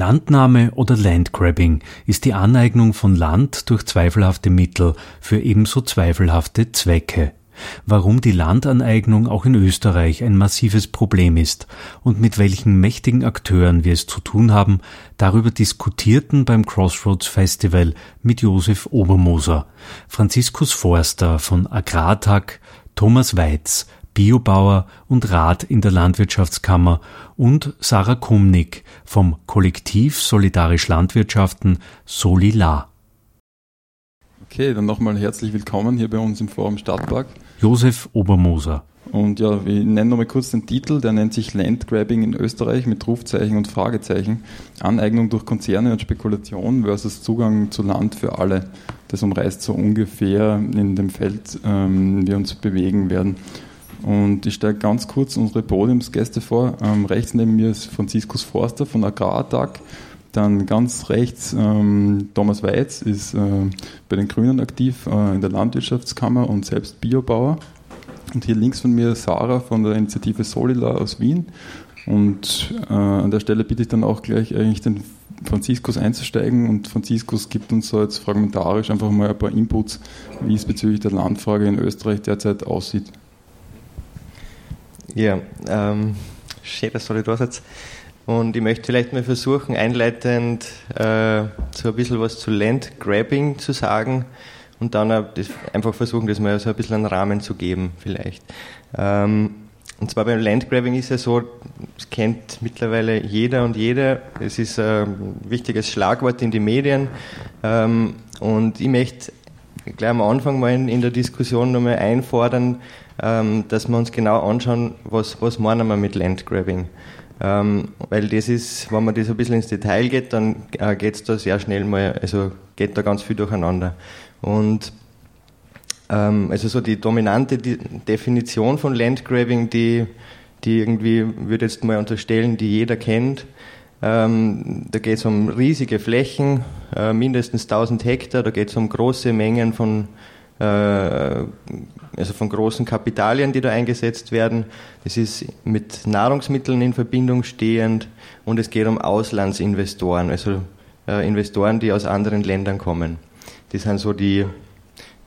Landnahme oder Landgrabbing ist die Aneignung von Land durch zweifelhafte Mittel für ebenso zweifelhafte Zwecke. Warum die Landaneignung auch in Österreich ein massives Problem ist und mit welchen mächtigen Akteuren wir es zu tun haben, darüber diskutierten beim Crossroads Festival mit Josef Obermoser, Franziskus Forster von Agrartag, Thomas Weiz, Biobauer und Rat in der Landwirtschaftskammer und Sarah Kumnick vom Kollektiv Solidarisch Landwirtschaften Solila. Okay, dann nochmal herzlich willkommen hier bei uns im Forum Stadtpark. Josef Obermoser. Und ja, wir nennen nochmal kurz den Titel, der nennt sich Landgrabbing in Österreich mit Rufzeichen und Fragezeichen. Aneignung durch Konzerne und Spekulation versus Zugang zu Land für alle. Das umreißt so ungefähr in dem Feld, ähm, wir uns bewegen werden. Und ich stelle ganz kurz unsere Podiumsgäste vor. Ähm, rechts neben mir ist Franziskus Forster von Agrartag. Dann ganz rechts ähm, Thomas Weiz ist äh, bei den Grünen aktiv äh, in der Landwirtschaftskammer und selbst Biobauer. Und hier links von mir Sarah von der Initiative Solila aus Wien. Und äh, an der Stelle bitte ich dann auch gleich eigentlich den Franziskus einzusteigen und Franziskus gibt uns so jetzt fragmentarisch einfach mal ein paar Inputs, wie es bezüglich der Landfrage in Österreich derzeit aussieht. Ja, ähm, schön, dass du da seid. Und ich möchte vielleicht mal versuchen, einleitend äh, so ein bisschen was zu Landgrabbing zu sagen und dann einfach versuchen, das mal so ein bisschen einen Rahmen zu geben, vielleicht. Ähm, und zwar beim Landgrabbing ist ja so, das kennt mittlerweile jeder und jede. Es ist ein wichtiges Schlagwort in die Medien. Ähm, und ich möchte gleich am Anfang mal in der Diskussion nochmal einfordern, ähm, dass wir uns genau anschauen, was, was meinen wir mit Landgrabbing. Ähm, weil das ist, wenn man das ein bisschen ins Detail geht, dann äh, geht es da sehr schnell mal, also geht da ganz viel durcheinander. Und ähm, also so die dominante die Definition von Landgrabbing, die, die irgendwie, würde jetzt mal unterstellen, die jeder kennt, ähm, da geht es um riesige Flächen, äh, mindestens 1000 Hektar, da geht es um große Mengen von also von großen Kapitalien, die da eingesetzt werden. Das ist mit Nahrungsmitteln in Verbindung stehend und es geht um Auslandsinvestoren, also äh, Investoren, die aus anderen Ländern kommen. Das sind so die,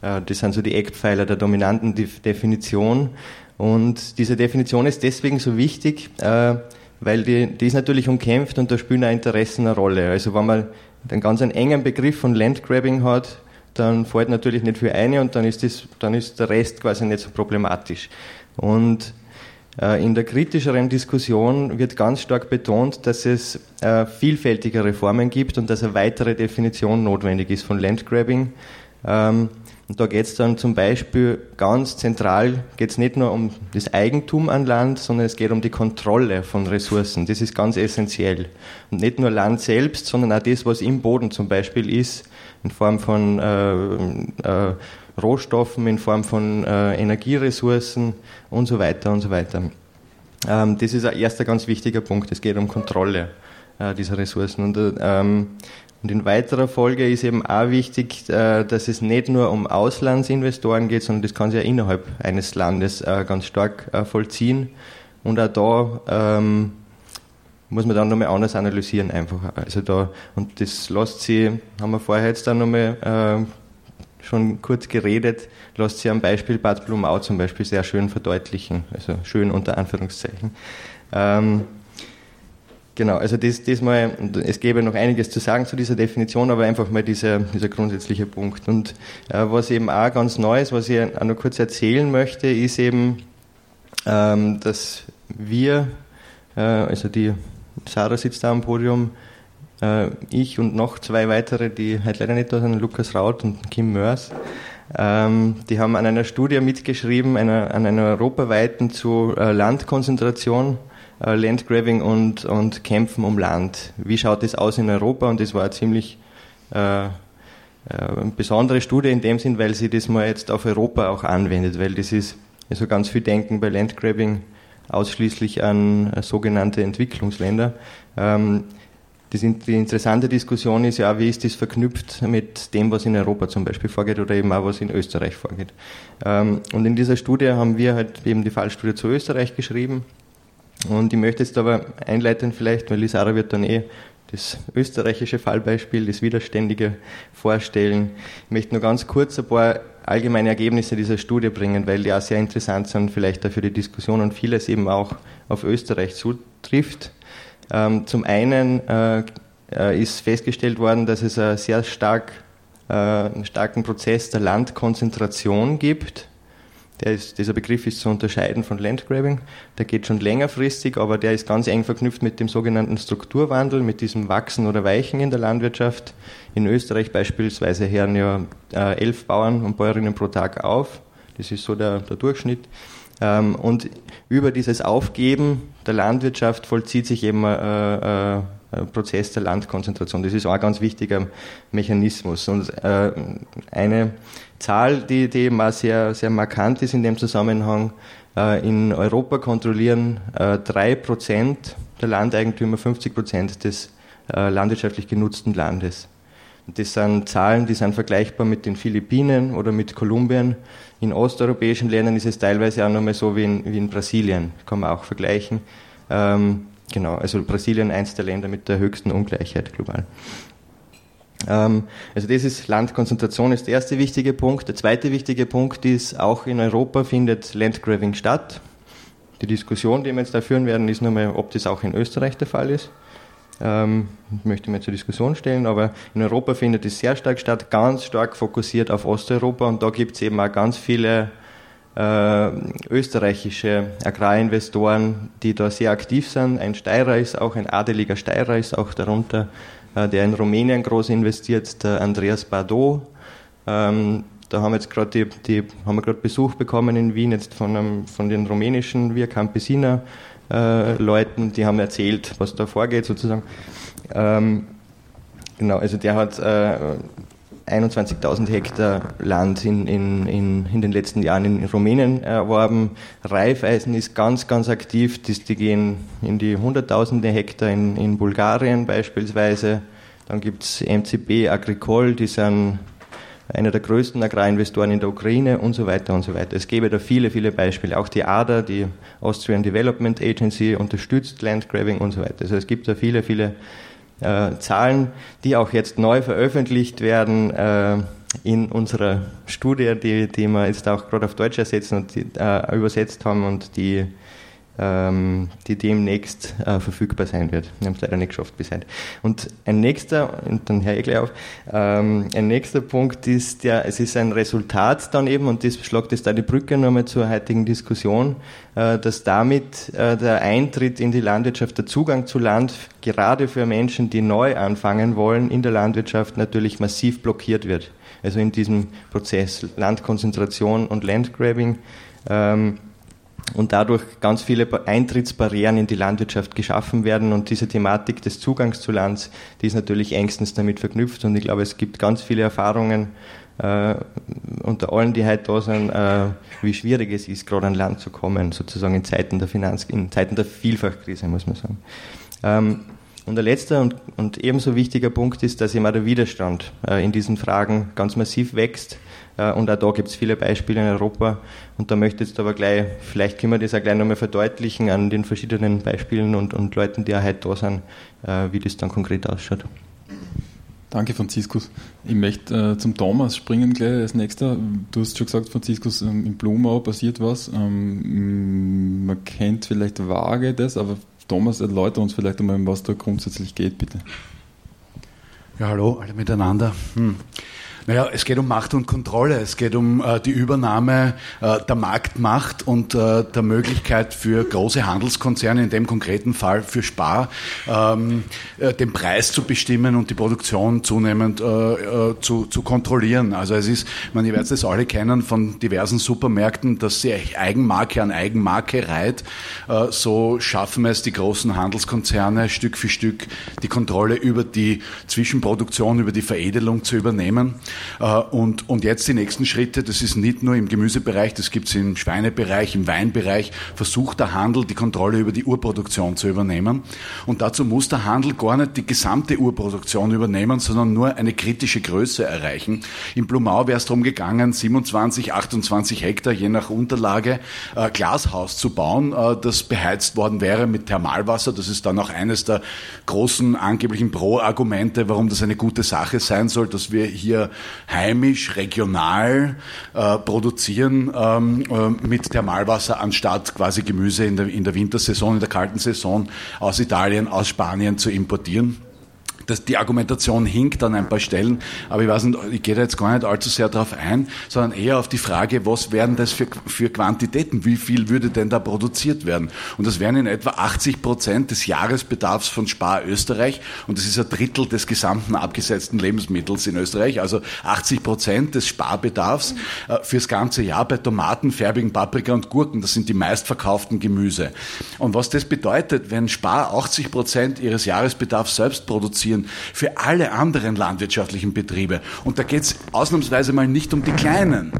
äh, das sind so die Eckpfeiler der dominanten Definition. Und diese Definition ist deswegen so wichtig, äh, weil die, die ist natürlich umkämpft und da spielen auch Interessen eine Rolle. Also wenn man einen ganz einen engen Begriff von Landgrabbing hat, dann fällt natürlich nicht viel ein und dann ist, das, dann ist der Rest quasi nicht so problematisch. Und äh, in der kritischeren Diskussion wird ganz stark betont, dass es äh, vielfältige Reformen gibt und dass eine weitere Definition notwendig ist von Landgrabbing. Ähm, und da geht es dann zum Beispiel ganz zentral, geht es nicht nur um das Eigentum an Land, sondern es geht um die Kontrolle von Ressourcen. Das ist ganz essentiell. Und nicht nur Land selbst, sondern auch das, was im Boden zum Beispiel ist, in Form von äh, äh, Rohstoffen, in Form von äh, Energieressourcen und so weiter und so weiter. Ähm, das ist ein erster ganz wichtiger Punkt. Es geht um Kontrolle äh, dieser Ressourcen. Und, ähm, und in weiterer Folge ist eben auch wichtig, äh, dass es nicht nur um Auslandsinvestoren geht, sondern das kann sich ja innerhalb eines Landes äh, ganz stark äh, vollziehen. Und auch da ähm, muss man dann nochmal anders analysieren einfach. Also da, und das lässt sie, haben wir vorher jetzt dann nochmal äh, schon kurz geredet, lässt sie am Beispiel Bad Blumau zum Beispiel sehr schön verdeutlichen, also schön unter Anführungszeichen. Ähm, genau, also das, das mal, es gäbe noch einiges zu sagen zu dieser Definition, aber einfach mal dieser, dieser grundsätzliche Punkt. Und äh, was eben auch ganz neu ist, was ich auch noch kurz erzählen möchte, ist eben, ähm, dass wir, äh, also die Sarah sitzt da am Podium, äh, ich und noch zwei weitere, die halt leider nicht da sind, Lukas Raut und Kim Mörs. Ähm, die haben an einer Studie mitgeschrieben, einer, an einer europaweiten zu äh, Landkonzentration, äh, Landgrabbing und, und Kämpfen um Land. Wie schaut das aus in Europa? Und das war eine ziemlich äh, äh, besondere Studie in dem Sinn, weil sie das mal jetzt auf Europa auch anwendet, weil das ist also ganz viel Denken bei Landgrabbing ausschließlich an äh, sogenannte Entwicklungsländer. Ähm, die interessante Diskussion ist ja, wie ist das verknüpft mit dem, was in Europa zum Beispiel vorgeht oder eben auch was in Österreich vorgeht. Ähm, und in dieser Studie haben wir halt eben die Fallstudie zu Österreich geschrieben. Und ich möchte jetzt aber einleiten vielleicht, weil die Sarah wird dann eh das österreichische Fallbeispiel, das Widerständige vorstellen. Ich möchte nur ganz kurz ein paar allgemeine Ergebnisse dieser Studie bringen, weil die auch sehr interessant sind, vielleicht auch für die Diskussion und vieles eben auch auf Österreich zutrifft. Ähm, zum einen äh, äh, ist festgestellt worden, dass es einen sehr stark, äh, einen starken Prozess der Landkonzentration gibt ist, dieser Begriff ist zu unterscheiden von Landgrabbing. Der geht schon längerfristig, aber der ist ganz eng verknüpft mit dem sogenannten Strukturwandel, mit diesem Wachsen oder Weichen in der Landwirtschaft. In Österreich beispielsweise hören ja äh, elf Bauern und Bäuerinnen pro Tag auf. Das ist so der, der Durchschnitt. Ähm, und über dieses Aufgeben der Landwirtschaft vollzieht sich eben äh, äh, Prozess der Landkonzentration. Das ist auch ein ganz wichtiger Mechanismus. Und äh, eine Zahl, die, die mal sehr, sehr markant ist in dem Zusammenhang, äh, in Europa kontrollieren äh, drei Prozent der Landeigentümer 50 Prozent des äh, landwirtschaftlich genutzten Landes. Das sind Zahlen, die sind vergleichbar mit den Philippinen oder mit Kolumbien. In osteuropäischen Ländern ist es teilweise auch nochmal so wie in, wie in Brasilien, kann man auch vergleichen. Ähm, genau, also Brasilien eins der Länder mit der höchsten Ungleichheit global. Ähm, also das ist Landkonzentration ist der erste wichtige Punkt. Der zweite wichtige Punkt ist, auch in Europa findet Landgrabbing statt. Die Diskussion, die wir jetzt da führen werden, ist nur mal, ob das auch in Österreich der Fall ist. Ähm, möchte mir zur Diskussion stellen, aber in Europa findet es sehr stark statt, ganz stark fokussiert auf Osteuropa und da gibt es eben auch ganz viele äh, österreichische Agrarinvestoren, die da sehr aktiv sind. Ein Steirer ist auch, ein adeliger Steirer ist auch darunter. Äh, der in Rumänien groß investiert, der Andreas Bardot. Ähm, da haben wir jetzt gerade die, die, haben wir gerade Besuch bekommen in Wien jetzt von, einem, von den rumänischen Via Campesina äh, Leuten, die haben erzählt, was da vorgeht sozusagen. Ähm, genau, also der hat äh, 21.000 Hektar Land in, in, in, in den letzten Jahren in Rumänien erworben. Raiffeisen ist ganz, ganz aktiv. Die, die gehen in die Hunderttausende Hektar in, in Bulgarien beispielsweise. Dann gibt es MCB Agricole, die sind einer der größten Agrarinvestoren in der Ukraine und so weiter und so weiter. Es gäbe da viele, viele Beispiele. Auch die ADA, die Austrian Development Agency, unterstützt Landgrabbing und so weiter. Also es gibt da viele, viele äh, Zahlen, die auch jetzt neu veröffentlicht werden äh, in unserer Studie, die, die wir jetzt auch gerade auf Deutsch ersetzen und die, äh, übersetzt haben und die die demnächst äh, verfügbar sein wird. Wir haben es leider nicht geschafft bisher. Und ein nächster, und dann höre ich gleich auf, ähm, ein nächster Punkt ist, der, es ist ein Resultat dann eben, und das schlagt jetzt da die Brücke nochmal zur heutigen Diskussion, äh, dass damit äh, der Eintritt in die Landwirtschaft, der Zugang zu Land, gerade für Menschen, die neu anfangen wollen in der Landwirtschaft, natürlich massiv blockiert wird. Also in diesem Prozess Landkonzentration und Landgrabbing. Ähm, und dadurch ganz viele Eintrittsbarrieren in die Landwirtschaft geschaffen werden. Und diese Thematik des Zugangs zu Land, die ist natürlich engstens damit verknüpft. Und ich glaube, es gibt ganz viele Erfahrungen äh, unter allen, die heute da sind, äh, wie schwierig es ist, gerade an Land zu kommen, sozusagen in Zeiten der Finanz, in Zeiten der Vielfachkrise, muss man sagen. Ähm, und der letzte und, und, ebenso wichtiger Punkt ist, dass immer der Widerstand äh, in diesen Fragen ganz massiv wächst. Äh, und auch da gibt es viele Beispiele in Europa. Und da möchte ich jetzt aber gleich, vielleicht können wir das auch gleich nochmal verdeutlichen an den verschiedenen Beispielen und, und Leuten, die auch heute da sind, äh, wie das dann konkret ausschaut. Danke, Franziskus. Ich möchte äh, zum Thomas springen gleich als nächster. Du hast schon gesagt, Franziskus, ähm, in Blumau passiert was. Ähm, man kennt vielleicht vage das, aber Thomas, erläutere uns vielleicht einmal, was da grundsätzlich geht, bitte. Ja, hallo, alle miteinander. Hm. Naja, es geht um Macht und Kontrolle. Es geht um äh, die Übernahme äh, der Marktmacht und äh, der Möglichkeit für große Handelskonzerne, in dem konkreten Fall für Spar, ähm, äh, den Preis zu bestimmen und die Produktion zunehmend äh, äh, zu, zu kontrollieren. Also es ist, man, ihr werdet es alle kennen von diversen Supermärkten, dass sie Eigenmarke an Eigenmarke reiht. so schaffen es die großen Handelskonzerne Stück für Stück die Kontrolle über die Zwischenproduktion, über die Veredelung zu übernehmen. Äh, und, und jetzt die nächsten Schritte, das ist nicht nur im Gemüsebereich, das gibt es im Schweinebereich, im Weinbereich, versucht der Handel die Kontrolle über die Urproduktion zu übernehmen. Und dazu muss der Handel gar nicht die gesamte Urproduktion übernehmen, sondern nur eine kritische Größe erreichen. Im Blumau wäre es darum gegangen, 27, 28 Hektar, je nach Unterlage, äh, Glashaus zu bauen, äh, das beheizt worden wäre mit Thermalwasser. Das ist dann auch eines der großen angeblichen Pro-Argumente, warum das eine gute Sache sein soll, dass wir hier heimisch, regional äh, produzieren ähm, äh, mit Thermalwasser anstatt quasi Gemüse in der, in der Wintersaison, in der kalten Saison aus Italien, aus Spanien zu importieren das, die Argumentation hinkt an ein paar Stellen, aber ich weiß nicht, ich gehe da jetzt gar nicht allzu sehr darauf ein, sondern eher auf die Frage, was wären das für, für Quantitäten, wie viel würde denn da produziert werden? Und das wären in etwa 80 Prozent des Jahresbedarfs von Spar Österreich und das ist ein Drittel des gesamten abgesetzten Lebensmittels in Österreich, also 80 Prozent des Sparbedarfs äh, fürs ganze Jahr bei Tomaten, färbigen Paprika und Gurken, das sind die meistverkauften Gemüse. Und was das bedeutet, wenn Spar 80 Prozent ihres Jahresbedarfs selbst produziert, finanzieren für alle anderen landwirtschaftlichen Betriebe. Und da geht es ausnahmsweise mal nicht um die Kleinen.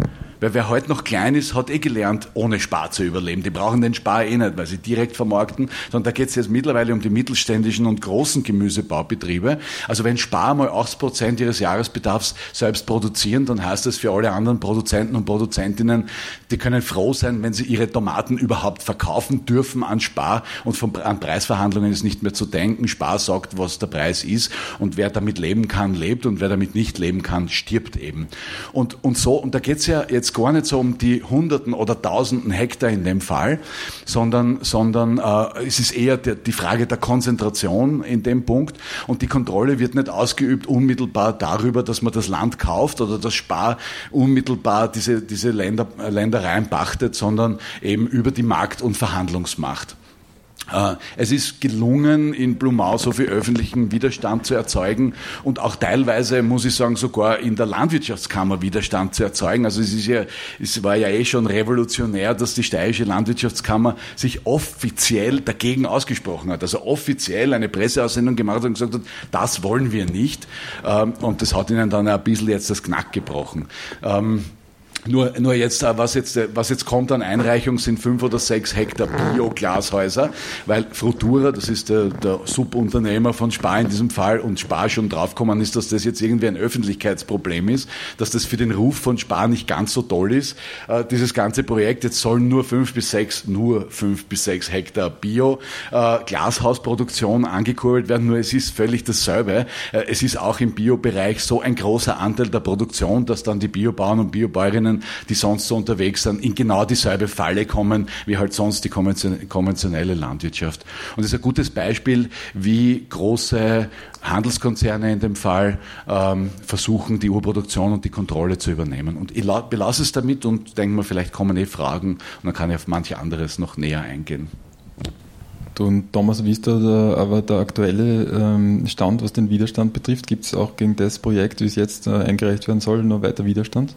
Weil wer heute noch klein ist, hat eh gelernt, ohne Spar zu überleben. Die brauchen den Spar eh nicht, weil sie direkt vermarkten, sondern da geht es jetzt mittlerweile um die mittelständischen und großen Gemüsebaubetriebe. Also wenn Spar mal 80 Prozent ihres Jahresbedarfs selbst produzieren, dann heißt das für alle anderen Produzenten und Produzentinnen, die können froh sein, wenn sie ihre Tomaten überhaupt verkaufen dürfen an Spar und von, an Preisverhandlungen ist nicht mehr zu denken. Spar sagt, was der Preis ist und wer damit leben kann, lebt und wer damit nicht leben kann, stirbt eben. Und, und so, und da geht es ja jetzt gar nicht so um die Hunderten oder Tausenden Hektar in dem Fall, sondern, sondern äh, es ist eher der, die Frage der Konzentration in dem Punkt. Und die Kontrolle wird nicht ausgeübt unmittelbar darüber, dass man das Land kauft oder das Spar unmittelbar diese, diese Länder, Ländereien pachtet, sondern eben über die Markt- und Verhandlungsmacht. Äh, es ist gelungen, in Blumau so viel öffentlichen Widerstand zu erzeugen und auch teilweise, muss ich sagen, sogar in der Landwirtschaftskammer Widerstand zu erzeugen. Also es ist ja, es war ja eh schon revolutionär, dass die steirische Landwirtschaftskammer sich offiziell dagegen ausgesprochen hat. Also offiziell eine Presseaussendung gemacht hat und gesagt hat, das wollen wir nicht. Ähm, und das hat ihnen dann ein bisschen jetzt das Knack gebrochen. Nur, nur jetzt, äh, was jetzt, äh, was jetzt kommt an Einreichung, sind fünf oder sechs Hektar Bio-Glashäuser, weil Frutura, das ist der, der, Subunternehmer von Spar in diesem Fall und Spar schon draufgekommen ist, dass das jetzt irgendwie ein Öffentlichkeitsproblem ist, dass das für den Ruf von Spar nicht ganz so toll ist. Äh, dieses ganze Projekt, jetzt sollen nur fünf bis sechs, nur fünf bis sechs Hektar Bio-Glashausproduktion angekurbelt werden, nur es ist völlig dasselbe. Es ist auch im Bio-Bereich so ein großer Anteil der Produktion, dass dann die Biobauern und Biobäuerinnen Unternehmen, die sonst so unterwegs sind, in genau dieselbe Falle kommen, wie halt sonst die konventionelle Landwirtschaft. Und das ist ein gutes Beispiel, wie große Handelskonzerne in dem Fall ähm, versuchen, die Urproduktion und die Kontrolle zu übernehmen. Und ich belasse es damit und denke mir, vielleicht kommen eh Fragen und dann kann ich auf manche anderes noch näher eingehen. Und Thomas, wie ist da der, aber der aktuelle ähm, Stand, was den Widerstand betrifft? Gibt es auch gegen das Projekt, wie es jetzt äh, eingereicht werden soll, noch weiter Widerstand?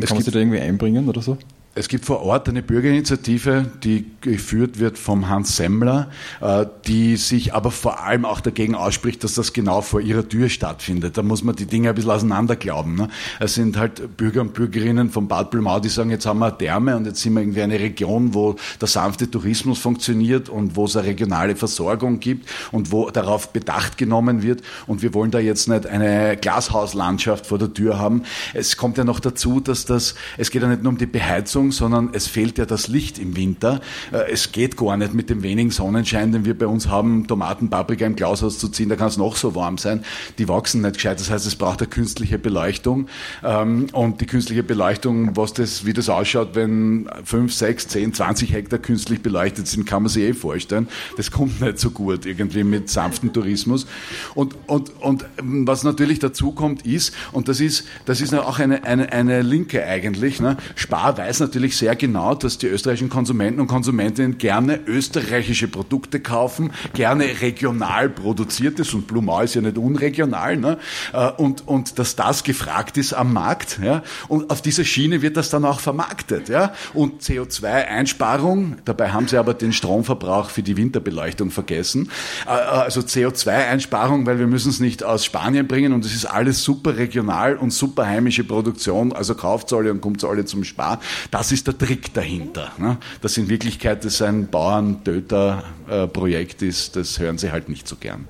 Kann man sich da irgendwie einbringen oder so? Es gibt vor Ort eine Bürgerinitiative, die geführt wird vom Hans Semmler, äh, die sich aber vor allem auch dagegen ausspricht, dass das genau vor ihrer Tür stattfindet. Da muss man die Dinge ein bisschen auseinander glauben. Ne? Es sind halt Bürger und Bürgerinnen von Bad Blumau, die sagen, jetzt haben wir Therme und jetzt sind wir irgendwie eine Region, wo der sanfte Tourismus funktioniert und wo es eine regionale Versorgung gibt und wo darauf Bedacht genommen wird. Und wir wollen da jetzt nicht eine Glashauslandschaft vor der Tür haben. Es kommt ja noch dazu, dass das, es geht ja nicht nur um die Beheizung, Heizung, sondern es fehlt ja das Licht im Winter. Äh, es geht gar nicht mit dem wenigen Sonnenschein, den wir bei uns haben, Tomaten, Paprika im Glashaus zu ziehen, da kann es noch so warm sein. Die wachsen nicht gescheit. Das heißt, es braucht eine künstliche Beleuchtung. Ähm, und die künstliche Beleuchtung, was das, wie das ausschaut, wenn 5, 6, 10, 20 Hektar künstlich beleuchtet sind, kann man sich eh vorstellen. Das kommt nicht so gut irgendwie mit sanftem Tourismus. Und, und, und was natürlich dazu kommt, ist, und das ist, das ist auch eine, eine, eine Linke eigentlich, ne? Spar weiß natürlich, natürlich sehr genau, dass die österreichischen Konsumenten und Konsumentinnen gerne österreichische Produkte kaufen, gerne regional produziertes und Blumau ist ja nicht unregional, ne? Äh, und, und dass das gefragt ist am Markt. Ja? Und auf dieser Schiene wird das dann auch vermarktet. Ja? Und CO2-Einsparung, dabei haben sie aber den Stromverbrauch für die Winterbeleuchtung vergessen. Äh, also CO2-Einsparung, weil wir müssen es nicht aus Spanien bringen und es ist alles super regional und super heimische Produktion, also kauft alle und kommt alle zum Spar. Das ist der Trick dahinter. Ne? Dass in Wirklichkeit das ein Bauern-Töter-Projekt ist, das hören sie halt nicht so gern.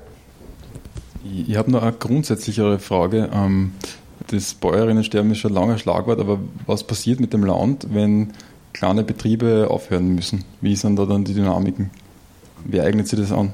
Ich habe noch eine grundsätzlichere Frage. Ähm, das Bäuerinnensterben ist schon ein langer Schlagwort, aber was passiert mit dem Land, wenn kleine Betriebe aufhören müssen? Wie sind da dann die Dynamiken? Wer eignet sich das an?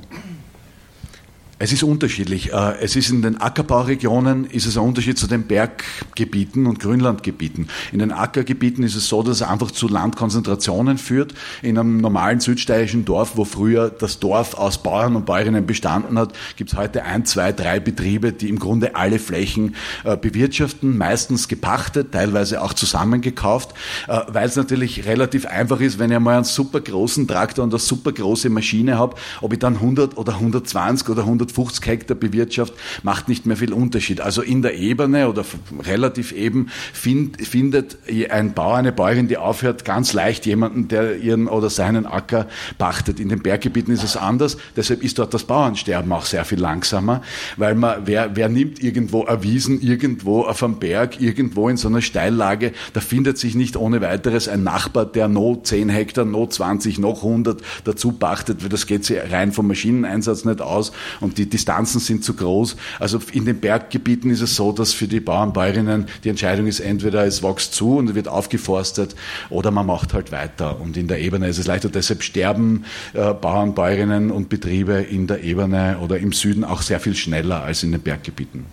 Es ist unterschiedlich. Äh, es ist in den Ackerbauregionen ist es ein Unterschied zu den Berggebieten und Grünlandgebieten. In den Ackergebieten ist es so, dass es einfach zu Landkonzentrationen führt. In einem normalen südsteirischen Dorf, wo früher das Dorf aus Bauern und Bäuerinnen bestanden hat, gibt es heute ein, zwei, drei Betriebe, die im Grunde alle Flächen äh, bewirtschaften, meistens gepachtet, teilweise auch zusammengekauft, äh, weil es natürlich relativ einfach ist, wenn ich mal einen super großen Traktor und eine super große Maschine habe, ob ich dann 100 oder 120 oder 100 150 Hektar bewirtschaftet, macht nicht mehr viel Unterschied. Also in der Ebene oder relativ eben find, findet ein Bauer, eine Bäuerin, die aufhört, ganz leicht jemanden, der ihren oder seinen Acker pachtet. In den Berggebieten ist es anders, deshalb ist dort das Bauernsterben auch sehr viel langsamer, weil man, wer, wer nimmt irgendwo erwiesen, irgendwo auf einem Berg, irgendwo in so einer Steillage, da findet sich nicht ohne weiteres ein Nachbar, der noch 10 Hektar, noch 20, noch 100 dazu pachtet, weil das geht sich rein vom Maschineneinsatz nicht aus und die Distanzen sind zu groß. Also in den Berggebieten ist es so, dass für die Bauern, Bäuerinnen die Entscheidung ist, entweder es wächst zu und wird aufgeforstet oder man macht halt weiter. Und in der Ebene ist es leichter. Deshalb sterben äh, Bauern, Bäuerinnen und Betriebe in der Ebene oder im Süden auch sehr viel schneller als in den Berggebieten.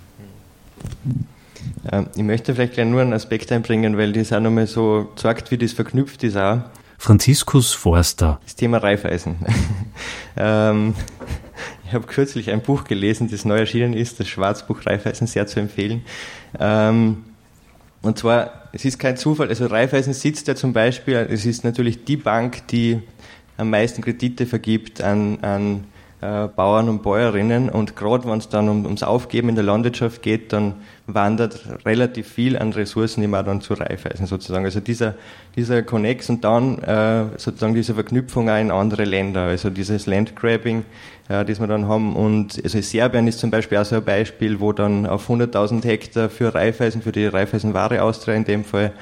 Ich möchte vielleicht gleich nur einen Aspekt einbringen, weil das auch nochmal so zeigt, wie das verknüpft ist auch. Franziskus Forster. Das Thema Reifeisen. ähm, ich habe kürzlich ein Buch gelesen, das neu erschienen ist, das Schwarzbuch Raiffeisen, sehr zu empfehlen. Ähm, und zwar, es ist kein Zufall, also Raiffeisen sitzt ja zum Beispiel, es ist natürlich die Bank, die am meisten Kredite vergibt an, an äh, Bauern und Bäuerinnen und gerade wenn es dann um, ums Aufgeben in der Landwirtschaft geht, dann wandert relativ viel an Ressourcen immer dann zu Raiffeisen sozusagen. Also dieser, dieser Connex und dann äh, sozusagen diese Verknüpfung auch in andere Länder, also dieses Landgrabbing, äh, das wir dann haben. Und also Serbien ist zum Beispiel auch so ein Beispiel, wo dann auf 100.000 Hektar für Raiffeisen, für die Raiffeisen-Ware Austria in dem Fall,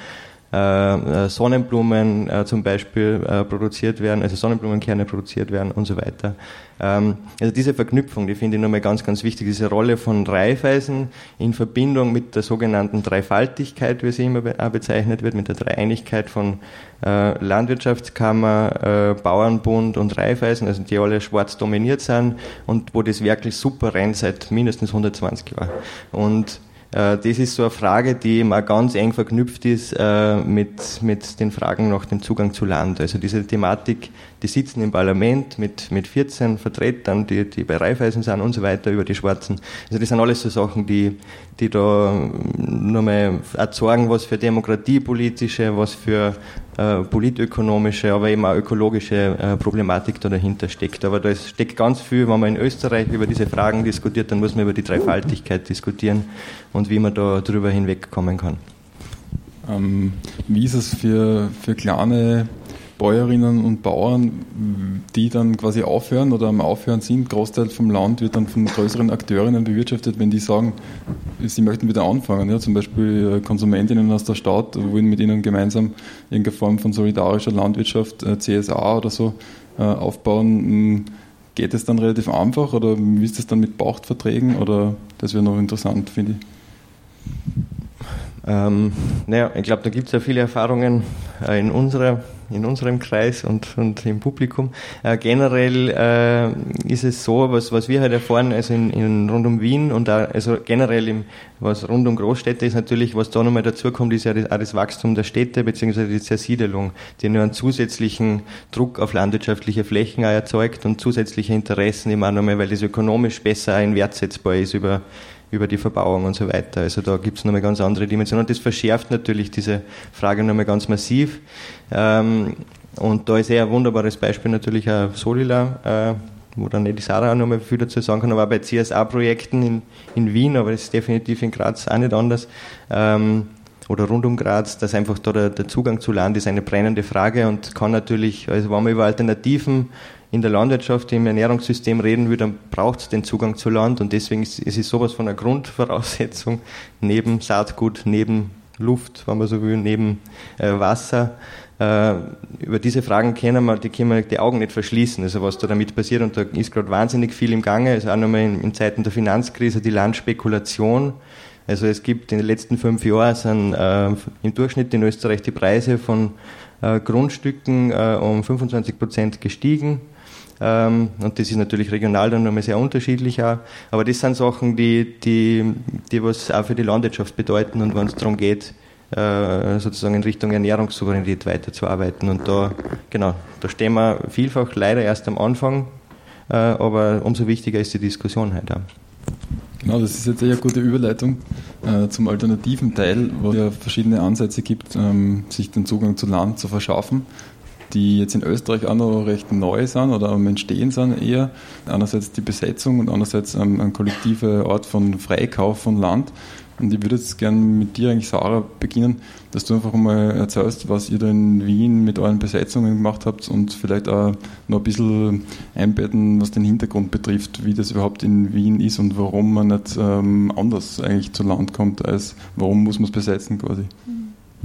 äh, äh, Sonnenblumen äh, zum Beispiel produziert werden, also Sonnenblumenkerne produziert werden und so weiter. Ähm, also diese Verknüpfung, die finde ich nochmal ganz, ganz wichtig, diese Rolle von Reifeisen in Verbindung mit der sogenannten Dreifaltigkeit, wie sie immer bezeichnet wird, mit der Dreieinigkeit von Landwirtschaftskammer, Bauernbund und Reifeisen, also die alle schwarz dominiert sind und wo das wirklich super rennt seit mindestens 120 Jahren. Und äh, das ist so eine Frage, die immer ganz eng verknüpft ist äh, mit, mit den Fragen nach dem Zugang zu Land. Also diese Thematik, die sitzen im Parlament mit, mit 14 Vertretern, die, die bei Raiffeisen sind und so weiter, über die Schwarzen. Also das sind alles so Sachen, die, die da nochmal erzeugen, was für demokratiepolitische, was für äh, politökonomische, aber eben auch ökologische äh, Problematik da dahinter steckt. Aber da steckt ganz viel, wenn man in Österreich über diese Fragen diskutiert, dann muss man über die Dreifaltigkeit diskutieren und wie man da drüber hinwegkommen kann. Ähm, wie ist es für, für kleine Bäuerinnen und Bauern, die dann quasi aufhören oder am Aufhören sind, Großteil vom Land wird dann von größeren Akteurinnen bewirtschaftet, wenn die sagen, sie möchten wieder anfangen. Ja, zum Beispiel äh, Konsumentinnen aus der Stadt wollen mit ihnen gemeinsam irgendeine Form von solidarischer Landwirtschaft, äh, CSA oder so, äh, aufbauen. Hm, geht es dann relativ einfach oder wie ist das dann mit Pachtverträgen? Oder das wäre noch interessant, finde ich. Ähm, naja, ich glaube, da gibt es ja viele Erfahrungen äh, in, unserer, in unserem Kreis und, und im Publikum. Äh, generell äh, ist es so, was, was wir halt erfahren, also in, in rund um Wien und auch, also generell im, was rund um Großstädte ist natürlich, was da nochmal dazukommt, ist ja das, auch das Wachstum der Städte beziehungsweise die Zersiedelung, die nur einen zusätzlichen Druck auf landwirtschaftliche Flächen auch erzeugt und zusätzliche Interessen immer nochmal, weil das ökonomisch besser einwertsetzbar ist über über die Verbauung und so weiter. Also da gibt es nochmal ganz andere Dimensionen und das verschärft natürlich diese Frage nochmal ganz massiv. Ähm, und da ist eher ein wunderbares Beispiel natürlich auch Solila, äh, wo dann die Sarah auch nochmal viel dazu sagen kann, aber auch bei CSA-Projekten in, in Wien, aber das ist definitiv in Graz auch nicht anders. Ähm, oder rund um Graz, dass einfach da der, der, Zugang zu Land ist eine brennende Frage und kann natürlich, also wenn man über Alternativen in der Landwirtschaft, im Ernährungssystem reden will, dann braucht es den Zugang zu Land und deswegen ist, es sowas von einer Grundvoraussetzung neben Saatgut, neben Luft, wenn man so will, neben äh, Wasser. Äh, über diese Fragen können wir, die können wir die Augen nicht verschließen, also was da damit passiert und da ist gerade wahnsinnig viel im Gange, also auch nochmal in, in Zeiten der Finanzkrise die Landspekulation, also es gibt in den letzten fünf Jahren sind äh, im Durchschnitt in Österreich die Preise von äh, Grundstücken äh, um 25 Prozent gestiegen. Ähm, und das ist natürlich regional dann nochmal sehr unterschiedlich auch. Aber das sind Sachen, die, die, die was auch für die Landwirtschaft bedeuten und wenn es darum geht, äh, sozusagen in Richtung Ernährungssouveränität weiterzuarbeiten. Und da, genau, da stehen wir vielfach leider erst am Anfang, äh, aber umso wichtiger ist die Diskussion heute auch. Genau, das ist jetzt eine gute Überleitung äh, zum alternativen Teil, wo es ja verschiedene Ansätze gibt, ähm, sich den Zugang zu Land zu verschaffen, die jetzt in Österreich auch noch recht neu sind oder am Entstehen sind eher. Einerseits die Besetzung und andererseits ähm, ein kollektiver Art von Freikauf von Land. Und ich würde jetzt gerne mit dir eigentlich, Sarah, beginnen, dass du einfach mal erzählst, was ihr da in Wien mit euren Besetzungen gemacht habt und vielleicht auch noch ein bisschen einbetten, was den Hintergrund betrifft, wie das überhaupt in Wien ist und warum man nicht ähm, anders eigentlich zu Land kommt, als warum muss man es besetzen quasi. Mhm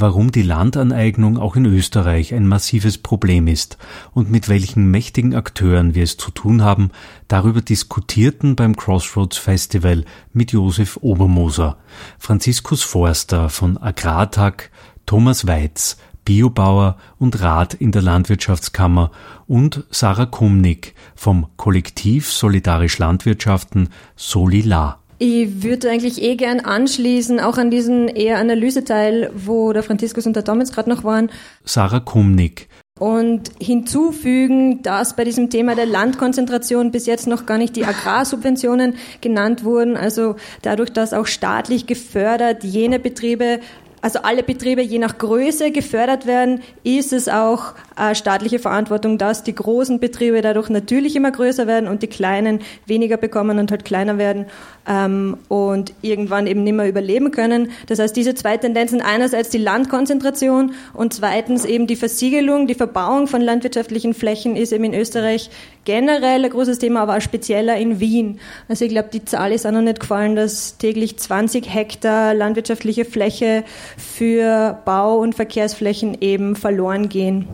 warum die Landaneignung auch in Österreich ein massives Problem ist und mit welchen mächtigen Akteuren wir es zu tun haben, darüber diskutierten beim Crossroads Festival mit Josef Obermoser, Franziskus Forster von Agrartag, Thomas Weiz, Biobauer und Rat in der Landwirtschaftskammer und Sarah Kumnick vom Kollektiv Solidarisch Landwirtschaften Solila. Ich würde eigentlich eh gern anschließen, auch an diesen eher Analyseteil, wo der Franziskus und der Thomas gerade noch waren. Sarah Kumnick. Und hinzufügen, dass bei diesem Thema der Landkonzentration bis jetzt noch gar nicht die Agrarsubventionen genannt wurden. Also dadurch, dass auch staatlich gefördert jene Betriebe also alle Betriebe je nach Größe gefördert werden, ist es auch äh, staatliche Verantwortung, dass die großen Betriebe dadurch natürlich immer größer werden und die kleinen weniger bekommen und halt kleiner werden ähm, und irgendwann eben nicht mehr überleben können. Das heißt, diese zwei Tendenzen, einerseits die Landkonzentration und zweitens eben die Versiegelung, die Verbauung von landwirtschaftlichen Flächen ist eben in Österreich generell ein großes Thema, aber auch spezieller in Wien. Also ich glaube, die Zahl ist auch noch nicht gefallen, dass täglich 20 Hektar landwirtschaftliche Fläche für Bau- und Verkehrsflächen eben verloren gehen.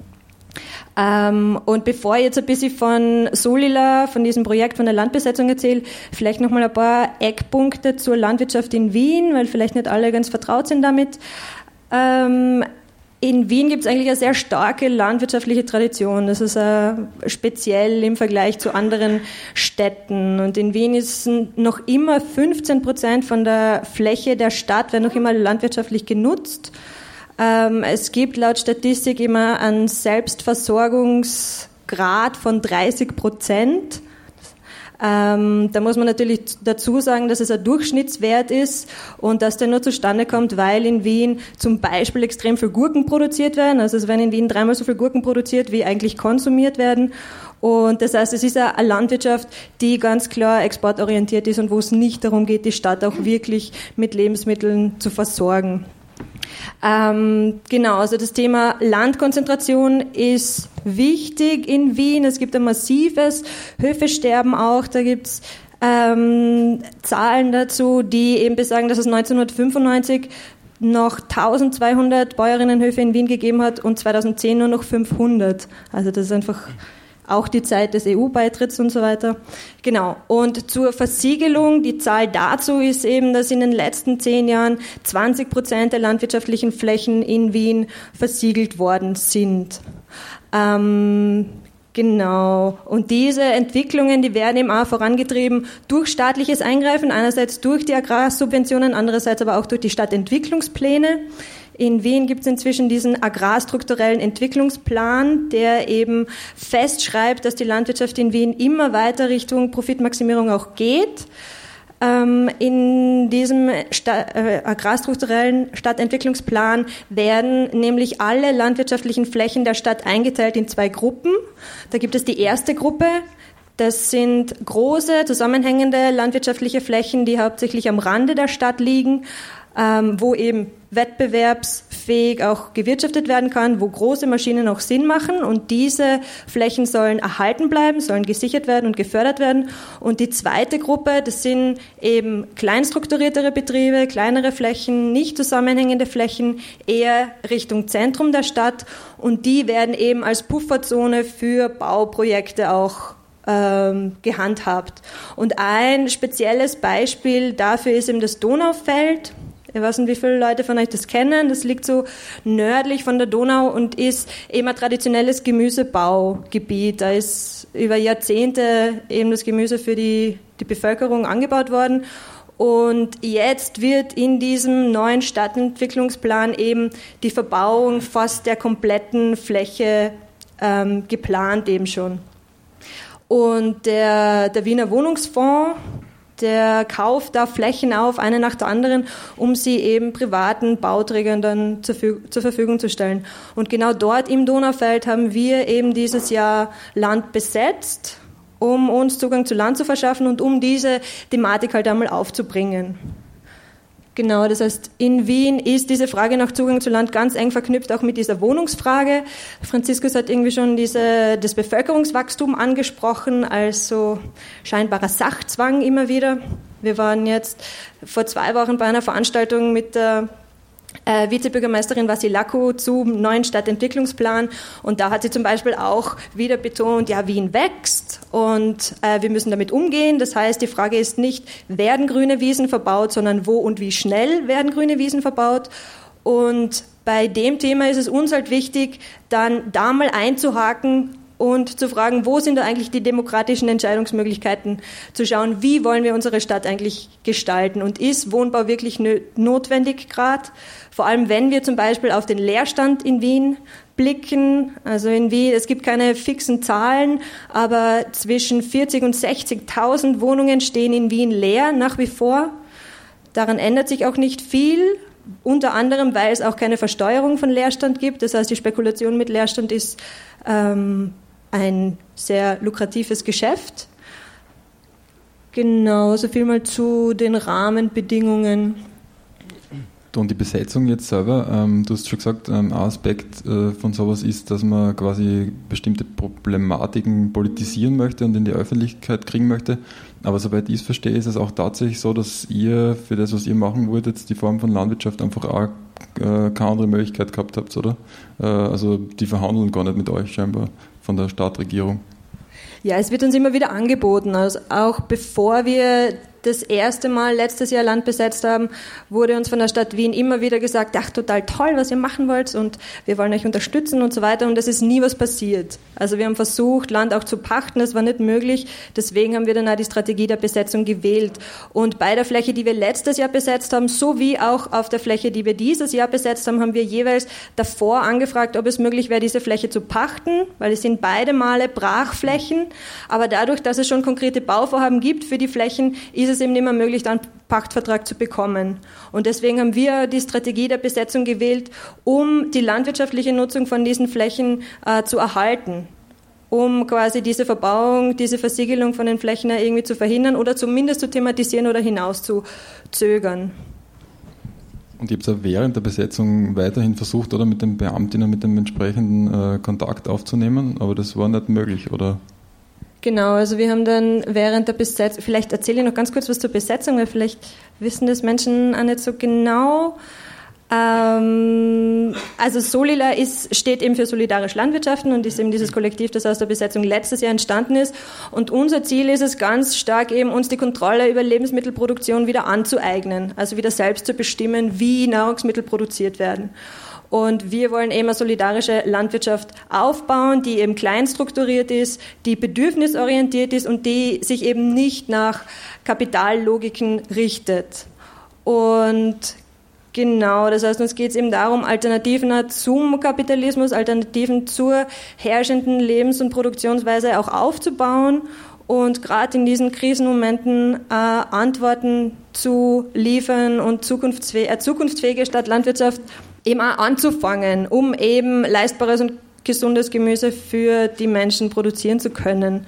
Ähm, und bevor ich jetzt ein bisschen von Solila, von diesem Projekt von der Landbesetzung erzähle, vielleicht nochmal ein paar Eckpunkte zur Landwirtschaft in Wien, weil vielleicht nicht alle ganz vertraut sind damit. Ähm, in Wien gibt es eigentlich eine sehr starke landwirtschaftliche Tradition. Das ist äh, speziell im Vergleich zu anderen Städten. Und in Wien ist noch immer 15 Prozent von der Fläche der Stadt wird noch immer landwirtschaftlich genutzt. Ähm, es gibt laut Statistik immer einen Selbstversorgungsgrad von 30 Prozent. Ähm, da muss man natürlich dazu sagen, dass es ein Durchschnittswert ist und dass der nur zustande kommt, weil in Wien zum Beispiel extrem viel Gurken produziert werden. Also es werden in Wien dreimal so viel Gurken produziert, wie eigentlich konsumiert werden. Und das heißt, es ist eine Landwirtschaft, die ganz klar exportorientiert ist und wo es nicht darum geht, die Stadt auch wirklich mit Lebensmitteln zu versorgen. Ähm, genau, also das Thema Landkonzentration ist wichtig in Wien. Es gibt ein massives Höfesterben auch. Da gibt's ähm, Zahlen dazu, die eben besagen, dass es 1995 noch 1200 Bäuerinnenhöfe in Wien gegeben hat und 2010 nur noch 500. Also das ist einfach auch die Zeit des EU-Beitritts und so weiter. Genau. Und zur Versiegelung, die Zahl dazu ist eben, dass in den letzten zehn Jahren 20 Prozent der landwirtschaftlichen Flächen in Wien versiegelt worden sind. Ähm, Genau. Und diese Entwicklungen, die werden eben auch vorangetrieben durch staatliches Eingreifen, einerseits durch die Agrarsubventionen, andererseits aber auch durch die Stadtentwicklungspläne. In Wien gibt es inzwischen diesen agrarstrukturellen Entwicklungsplan, der eben festschreibt, dass die Landwirtschaft in Wien immer weiter Richtung Profitmaximierung auch geht. Ähm, in diesem äh, agrarstrukturellen Stadtentwicklungsplan werden nämlich alle landwirtschaftlichen Flächen der Stadt eingeteilt in zwei Gruppen. Da gibt es die erste Gruppe, das sind große, zusammenhängende landwirtschaftliche Flächen, die hauptsächlich am Rande der Stadt liegen, ähm, wo eben wettbewerbsfähig auch gewirtschaftet werden kann, wo große Maschinen auch Sinn machen. Und diese Flächen sollen erhalten bleiben, sollen gesichert werden und gefördert werden. Und die zweite Gruppe, das sind eben kleinstrukturiertere Betriebe, kleinere Flächen, nicht zusammenhängende Flächen, eher Richtung Zentrum der Stadt. Und die werden eben als Pufferzone für Bauprojekte auch ähm, gehandhabt. Und ein spezielles Beispiel dafür ist eben das Donaufeld. Ich weiß nicht, wie viele Leute von euch das kennen. Das liegt so nördlich von der Donau und ist eben ein traditionelles Gemüsebaugebiet. Da ist über Jahrzehnte eben das Gemüse für die, die Bevölkerung angebaut worden. Und jetzt wird in diesem neuen Stadtentwicklungsplan eben die Verbauung fast der kompletten Fläche ähm, geplant eben schon. Und der, der Wiener Wohnungsfonds, der kauft da Flächen auf, eine nach der anderen, um sie eben privaten Bauträgern dann zur, zur, Verfügung zu stellen. Und genau dort im Donaufeld haben wir eben dieses Jahr Land besetzt, um uns Zugang zu Land zu verschaffen und um diese Thematik halt einmal aufzubringen. Genau, das heißt, in Wien ist diese Frage nach Zugang zu Land ganz eng verknüpft, auch mit dieser Wohnungsfrage. Franziskus hat irgendwie schon diese, das Bevölkerungswachstum angesprochen, als so scheinbarer Sachzwang immer wieder. Wir waren jetzt vor zwei Wochen bei einer Veranstaltung mit der äh, Vizebürgermeisterin Vasilaku zum neuen Stadtentwicklungsplan. Und da hat sie zum Beispiel auch wieder betont, ja, Wien wächst und äh, wir müssen damit umgehen. Das heißt, die Frage ist nicht, werden grüne Wiesen verbaut, sondern wo und wie schnell werden grüne Wiesen verbaut. Und bei dem Thema ist es uns halt wichtig, dann da mal einzuhaken und zu fragen, wo sind da eigentlich die demokratischen Entscheidungsmöglichkeiten, zu schauen, wie wollen wir unsere Stadt eigentlich gestalten und ist Wohnbau wirklich notwendig gerade? Vor allem, wenn wir zum Beispiel auf den Leerstand in Wien blicken, also in Wien, es gibt keine fixen Zahlen, aber zwischen 40 und 60.000 Wohnungen stehen in Wien leer nach wie vor. Daran ändert sich auch nicht viel, unter anderem, weil es auch keine Versteuerung von Leerstand gibt. Das heißt, die Spekulation mit Leerstand ist ähm, ein sehr lukratives Geschäft. Genau, so viel mal zu den Rahmenbedingungen. Und die Besetzung jetzt selber, ähm, du hast schon gesagt, ähm, ein Aspekt äh, von sowas ist, dass man quasi bestimmte Problematiken politisieren möchte und in die Öffentlichkeit kriegen möchte. Aber soweit ich es verstehe, ist es auch tatsächlich so, dass ihr für das, was ihr machen wolltet, die Form von Landwirtschaft einfach auch äh, keine andere Möglichkeit gehabt habt, oder? Äh, also die verhandeln gar nicht mit euch scheinbar von der Stadtregierung. Ja, es wird uns immer wieder angeboten. Also auch bevor wir das erste Mal letztes Jahr Land besetzt haben, wurde uns von der Stadt Wien immer wieder gesagt, ach, total toll, was ihr machen wollt und wir wollen euch unterstützen und so weiter und es ist nie was passiert. Also wir haben versucht, Land auch zu pachten, das war nicht möglich, deswegen haben wir dann auch die Strategie der Besetzung gewählt. Und bei der Fläche, die wir letztes Jahr besetzt haben, sowie auch auf der Fläche, die wir dieses Jahr besetzt haben, haben wir jeweils davor angefragt, ob es möglich wäre, diese Fläche zu pachten, weil es sind beide Male Brachflächen, aber dadurch, dass es schon konkrete Bauvorhaben gibt für die Flächen, ist es es eben nicht mehr möglich, einen Pachtvertrag zu bekommen. Und deswegen haben wir die Strategie der Besetzung gewählt, um die landwirtschaftliche Nutzung von diesen Flächen äh, zu erhalten um quasi diese Verbauung, diese Versiegelung von den Flächen irgendwie zu verhindern oder zumindest zu thematisieren oder hinauszuzögern. Und ihr habt ja während der Besetzung weiterhin versucht, oder mit den Beamtinnen mit dem entsprechenden äh, Kontakt aufzunehmen, aber das war nicht möglich, oder? Genau, also wir haben dann während der Besetzung, vielleicht erzähle ich noch ganz kurz was zur Besetzung, weil vielleicht wissen das Menschen auch nicht so genau. Ähm, also Solila ist, steht eben für solidarisch Landwirtschaften und ist eben dieses Kollektiv, das aus der Besetzung letztes Jahr entstanden ist. Und unser Ziel ist es ganz stark eben, uns die Kontrolle über Lebensmittelproduktion wieder anzueignen, also wieder selbst zu bestimmen, wie Nahrungsmittel produziert werden. Und wir wollen eben eine solidarische Landwirtschaft aufbauen, die eben klein strukturiert ist, die bedürfnisorientiert ist und die sich eben nicht nach Kapitallogiken richtet. Und Genau, das heißt, uns geht es eben darum, Alternativen zum Kapitalismus, Alternativen zur herrschenden Lebens- und Produktionsweise auch aufzubauen und gerade in diesen Krisenmomenten äh, Antworten zu liefern und zukunftsfähige, äh, zukunftsfähige Stadtlandwirtschaft eben auch anzufangen, um eben leistbares und gesundes Gemüse für die Menschen produzieren zu können.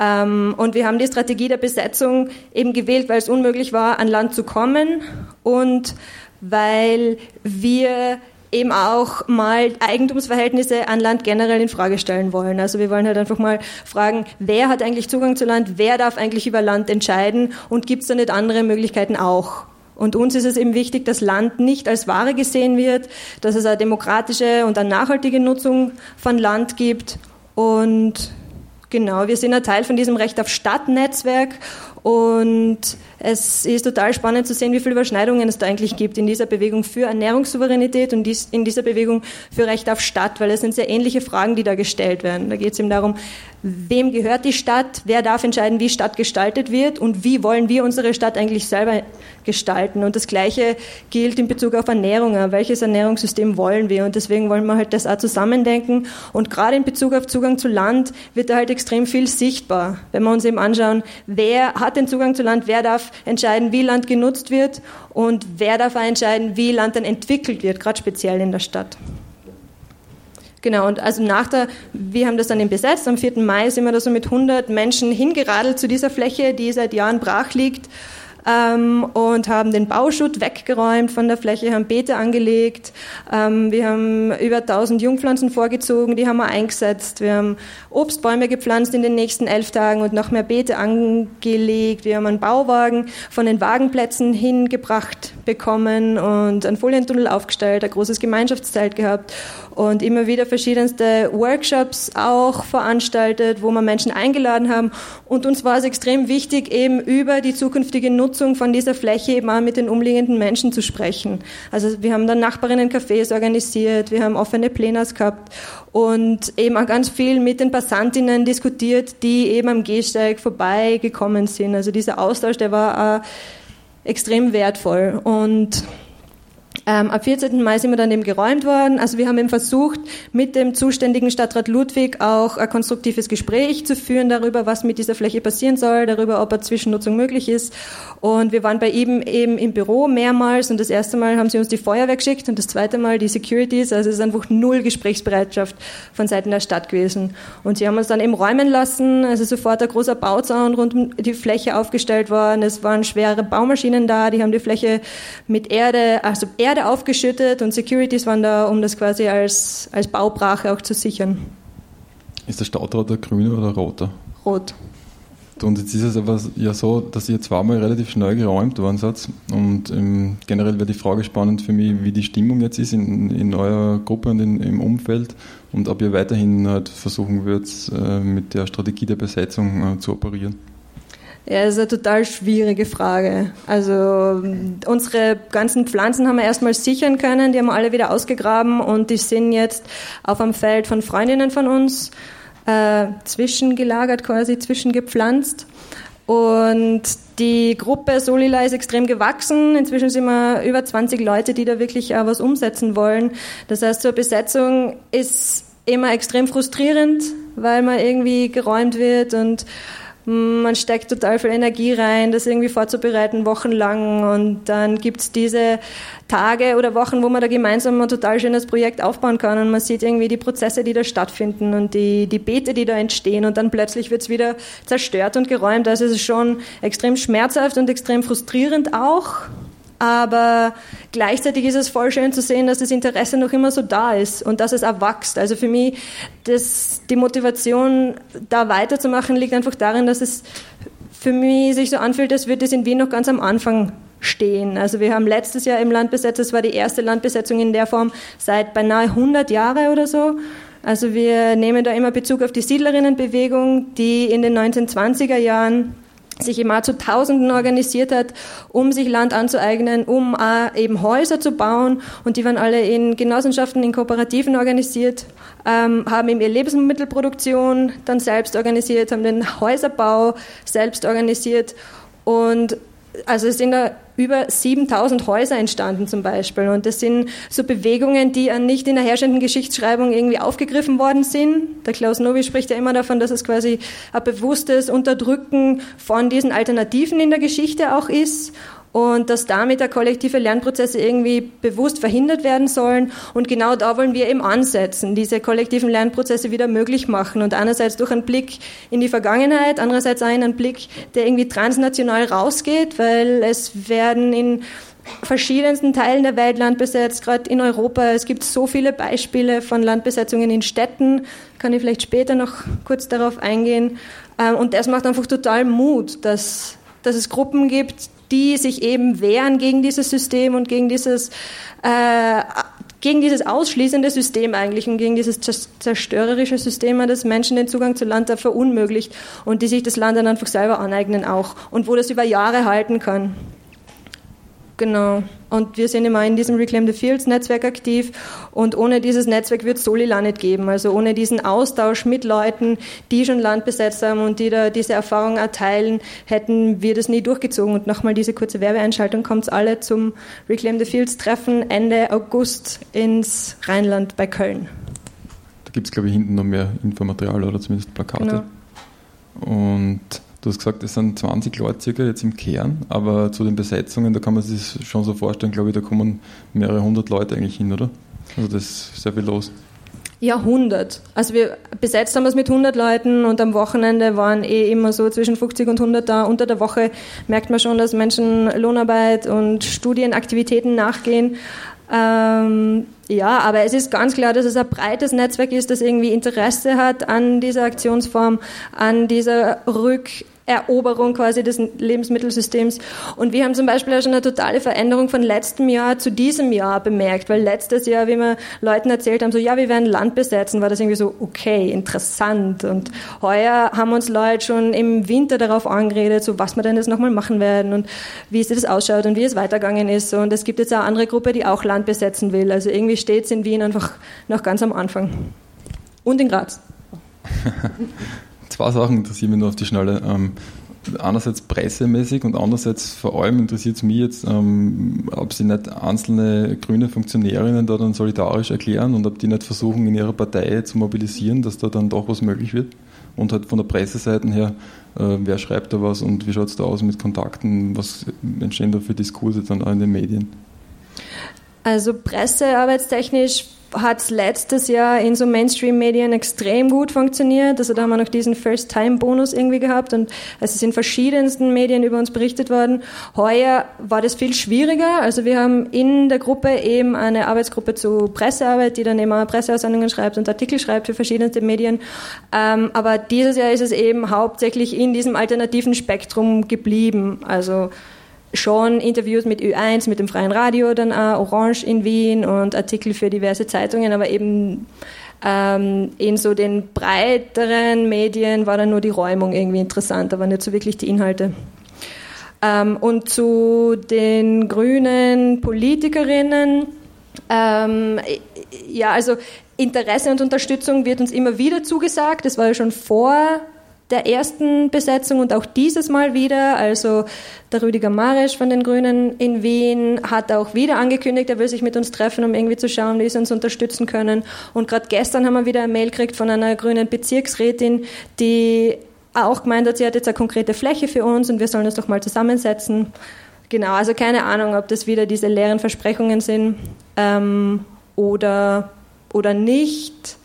Ähm, und wir haben die Strategie der Besetzung eben gewählt, weil es unmöglich war, an Land zu kommen und weil wir eben auch mal Eigentumsverhältnisse an Land generell in Frage stellen wollen. Also wir wollen halt einfach mal fragen, wer hat eigentlich Zugang zu Land, wer darf eigentlich über Land entscheiden und gibt es da nicht andere Möglichkeiten auch? Und uns ist es eben wichtig, dass Land nicht als Ware gesehen wird, dass es eine demokratische und eine nachhaltige Nutzung von Land gibt. Und genau, wir sind ein Teil von diesem Recht auf Stadtnetzwerk und es ist total spannend zu sehen, wie viele Überschneidungen es da eigentlich gibt in dieser Bewegung für Ernährungssouveränität und in dieser Bewegung für Recht auf Stadt, weil es sind sehr ähnliche Fragen, die da gestellt werden. Da geht es eben darum, wem gehört die Stadt, wer darf entscheiden, wie Stadt gestaltet wird und wie wollen wir unsere Stadt eigentlich selber gestalten. Und das Gleiche gilt in Bezug auf Ernährung. Welches Ernährungssystem wollen wir? Und deswegen wollen wir halt das auch zusammendenken. Und gerade in Bezug auf Zugang zu Land wird da halt extrem viel sichtbar. Wenn wir uns eben anschauen, wer hat den Zugang zu Land, wer darf entscheiden, wie Land genutzt wird und wer darf auch entscheiden, wie Land dann entwickelt wird, gerade speziell in der Stadt. Genau, und also nach der, wir haben das dann eben besetzt, am 4. Mai sind wir da so mit 100 Menschen hingeradelt zu dieser Fläche, die seit Jahren brach liegt ähm, und haben den Bauschutt weggeräumt von der Fläche, haben Beete angelegt. Ähm, wir haben über 1000 Jungpflanzen vorgezogen, die haben wir eingesetzt. Wir haben Obstbäume gepflanzt in den nächsten elf Tagen und noch mehr Beete angelegt. Wir haben einen Bauwagen von den Wagenplätzen hingebracht bekommen und einen Folientunnel aufgestellt, ein großes Gemeinschaftszelt gehabt und immer wieder verschiedenste Workshops auch veranstaltet, wo wir Menschen eingeladen haben. Und uns war es extrem wichtig, eben über die zukünftige Nutzung von dieser Fläche eben auch mit den umliegenden Menschen zu sprechen. Also wir haben dann Nachbarinnen-Cafés organisiert, wir haben offene Plenas gehabt und eben auch ganz viel mit den Passantinnen diskutiert, die eben am Gehsteig vorbeigekommen sind. Also dieser Austausch, der war auch extrem wertvoll und ähm, ab 14. Mai sind wir dann eben geräumt worden. Also wir haben eben versucht, mit dem zuständigen Stadtrat Ludwig auch ein konstruktives Gespräch zu führen darüber, was mit dieser Fläche passieren soll, darüber, ob eine Zwischennutzung möglich ist. Und wir waren bei ihm eben im Büro mehrmals und das erste Mal haben sie uns die Feuerwehr geschickt und das zweite Mal die Securities. Also es ist einfach null Gesprächsbereitschaft von Seiten der Stadt gewesen. Und sie haben uns dann eben räumen lassen. Also sofort ein großer Bauzaun rund um die Fläche aufgestellt worden. Es waren schwere Baumaschinen da, die haben die Fläche mit Erde, also Erde Erde aufgeschüttet und Securities waren da, um das quasi als, als Baubrache auch zu sichern. Ist der Stadtrat der grüne oder roter? Rot. Und jetzt ist es aber ja so, dass ihr zweimal relativ schnell geräumt worden seid. Und ähm, generell wäre die Frage spannend für mich, wie die Stimmung jetzt ist in, in eurer Gruppe und in, im Umfeld und ob ihr weiterhin halt versuchen würdet, äh, mit der Strategie der Besetzung äh, zu operieren. Ja, ist eine total schwierige Frage. Also unsere ganzen Pflanzen haben wir erstmal sichern können, die haben wir alle wieder ausgegraben und die sind jetzt auf einem Feld von Freundinnen von uns äh, zwischengelagert, quasi zwischengepflanzt. Und die Gruppe Solila ist extrem gewachsen. Inzwischen sind wir über 20 Leute, die da wirklich auch was umsetzen wollen. Das heißt, zur Besetzung ist immer extrem frustrierend, weil man irgendwie geräumt wird und man steckt total viel Energie rein, das irgendwie vorzubereiten, wochenlang. Und dann gibt es diese Tage oder Wochen, wo man da gemeinsam ein total schönes Projekt aufbauen kann und man sieht irgendwie die Prozesse, die da stattfinden und die, die Beete, die da entstehen und dann plötzlich wird es wieder zerstört und geräumt. Also es ist schon extrem schmerzhaft und extrem frustrierend auch aber gleichzeitig ist es voll schön zu sehen, dass das Interesse noch immer so da ist und dass es auch wächst. Also für mich, das, die Motivation, da weiterzumachen, liegt einfach darin, dass es für mich sich so anfühlt, als würde es in Wien noch ganz am Anfang stehen. Also wir haben letztes Jahr im Land besetzt, das war die erste Landbesetzung in der Form seit beinahe 100 Jahren oder so. Also wir nehmen da immer Bezug auf die Siedlerinnenbewegung, die in den 1920er Jahren sich immer zu Tausenden organisiert hat, um sich Land anzueignen, um eben Häuser zu bauen. Und die waren alle in Genossenschaften, in Kooperativen organisiert, ähm, haben eben ihre Lebensmittelproduktion dann selbst organisiert, haben den Häuserbau selbst organisiert. Und also es sind da über 7000 Häuser entstanden zum Beispiel. Und das sind so Bewegungen, die nicht in der herrschenden Geschichtsschreibung irgendwie aufgegriffen worden sind. Der Klaus Novi spricht ja immer davon, dass es quasi ein bewusstes Unterdrücken von diesen Alternativen in der Geschichte auch ist und dass damit der kollektive Lernprozesse irgendwie bewusst verhindert werden sollen. Und genau da wollen wir eben ansetzen, diese kollektiven Lernprozesse wieder möglich machen. Und einerseits durch einen Blick in die Vergangenheit, andererseits auch einen Blick, der irgendwie transnational rausgeht, weil es werden in verschiedensten Teilen der Welt Land besetzt, gerade in Europa. Es gibt so viele Beispiele von Landbesetzungen in Städten. Kann ich vielleicht später noch kurz darauf eingehen. Ähm, und das macht einfach total Mut, dass, dass es Gruppen gibt, die sich eben wehren gegen dieses System und gegen dieses, äh, gegen dieses ausschließende System eigentlich und gegen dieses zerstörerische System, das Menschen den Zugang zu Land verunmöglicht und die sich das Land dann einfach selber aneignen auch und wo das über Jahre halten kann. Genau. Und wir sind immer in diesem Reclaim the Fields Netzwerk aktiv. Und ohne dieses Netzwerk wird es Solila nicht geben. Also ohne diesen Austausch mit Leuten, die schon Land besetzt haben und die da diese Erfahrung erteilen, hätten wir das nie durchgezogen. Und nochmal diese kurze Werbeeinschaltung kommt alle zum Reclaim the Fields Treffen Ende August ins Rheinland bei Köln. Da gibt es, glaube ich, hinten noch mehr Infomaterial oder zumindest Plakate. Genau. Und Du hast gesagt, es sind 20 Leute circa jetzt im Kern, aber zu den Besetzungen, da kann man sich schon so vorstellen, glaube ich, da kommen mehrere hundert Leute eigentlich hin, oder? Also das ist sehr viel los. Ja, 100. Also wir besetzt haben es mit 100 Leuten und am Wochenende waren eh immer so zwischen 50 und 100 da. Unter der Woche merkt man schon, dass Menschen Lohnarbeit und Studienaktivitäten nachgehen. Ähm, ja, aber es ist ganz klar, dass es ein breites Netzwerk ist, das irgendwie Interesse hat an dieser Aktionsform, an dieser Rück Eroberung quasi des Lebensmittelsystems. Und wir haben zum Beispiel auch schon eine totale Veränderung von letztem Jahr zu diesem Jahr bemerkt, weil letztes Jahr, wie wir Leuten erzählt haben, so, ja, wir werden Land besetzen, war das irgendwie so, okay, interessant. Und heuer haben uns Leute schon im Winter darauf angeredet, so, was wir denn jetzt nochmal machen werden und wie es das ausschaut und wie es weitergegangen ist. Und es gibt jetzt eine andere Gruppe, die auch Land besetzen will. Also irgendwie steht es in Wien einfach noch ganz am Anfang. Und in Graz. zwei Sachen interessieren mich nur auf die Schnelle. Ähm, einerseits pressemäßig und andererseits vor allem interessiert es mich jetzt, ähm, ob sie nicht einzelne grüne Funktionärinnen da dann solidarisch erklären und ob die nicht versuchen, in ihrer Partei zu mobilisieren, dass da dann doch was möglich wird. Und halt von der Presseseite her, äh, wer schreibt da was und wie schaut es da aus mit Kontakten, was entstehen da für Diskurse dann auch in den Medien? Also pressearbeitstechnisch hat es letztes Jahr in so Mainstream-Medien extrem gut funktioniert. Also da haben wir noch diesen First-Time-Bonus irgendwie gehabt und es ist in verschiedensten Medien über uns berichtet worden. Heuer war das viel schwieriger. Also wir haben in der Gruppe eben eine Arbeitsgruppe zu Pressearbeit, die dann immer Presseaussendungen schreibt und Artikel schreibt für verschiedenste Medien. Ähm, aber dieses Jahr ist es eben hauptsächlich in diesem alternativen Spektrum geblieben. Also schon Interviews mit Ö1, mit dem Freien Radio, dann auch Orange in Wien und Artikel für diverse Zeitungen, aber eben ähm, in so den breiteren Medien war dann nur die Räumung irgendwie interessant, aber nicht so wirklich die Inhalte. Ähm, und zu den grünen Politikerinnen, ähm, ja, also Interesse und Unterstützung wird uns immer wieder zugesagt. Das war ja schon vor der ersten Besetzung und auch dieses Mal wieder. Also der Rüdiger Marisch von den Grünen in Wien hat auch wieder angekündigt, er will sich mit uns treffen, um irgendwie zu schauen, wie sie uns unterstützen können. Und gerade gestern haben wir wieder eine Mail gekriegt von einer grünen Bezirksrätin, die auch gemeint hat, sie hat jetzt eine konkrete Fläche für uns und wir sollen uns doch mal zusammensetzen. Genau, also keine Ahnung, ob das wieder diese leeren Versprechungen sind ähm, oder, oder nicht.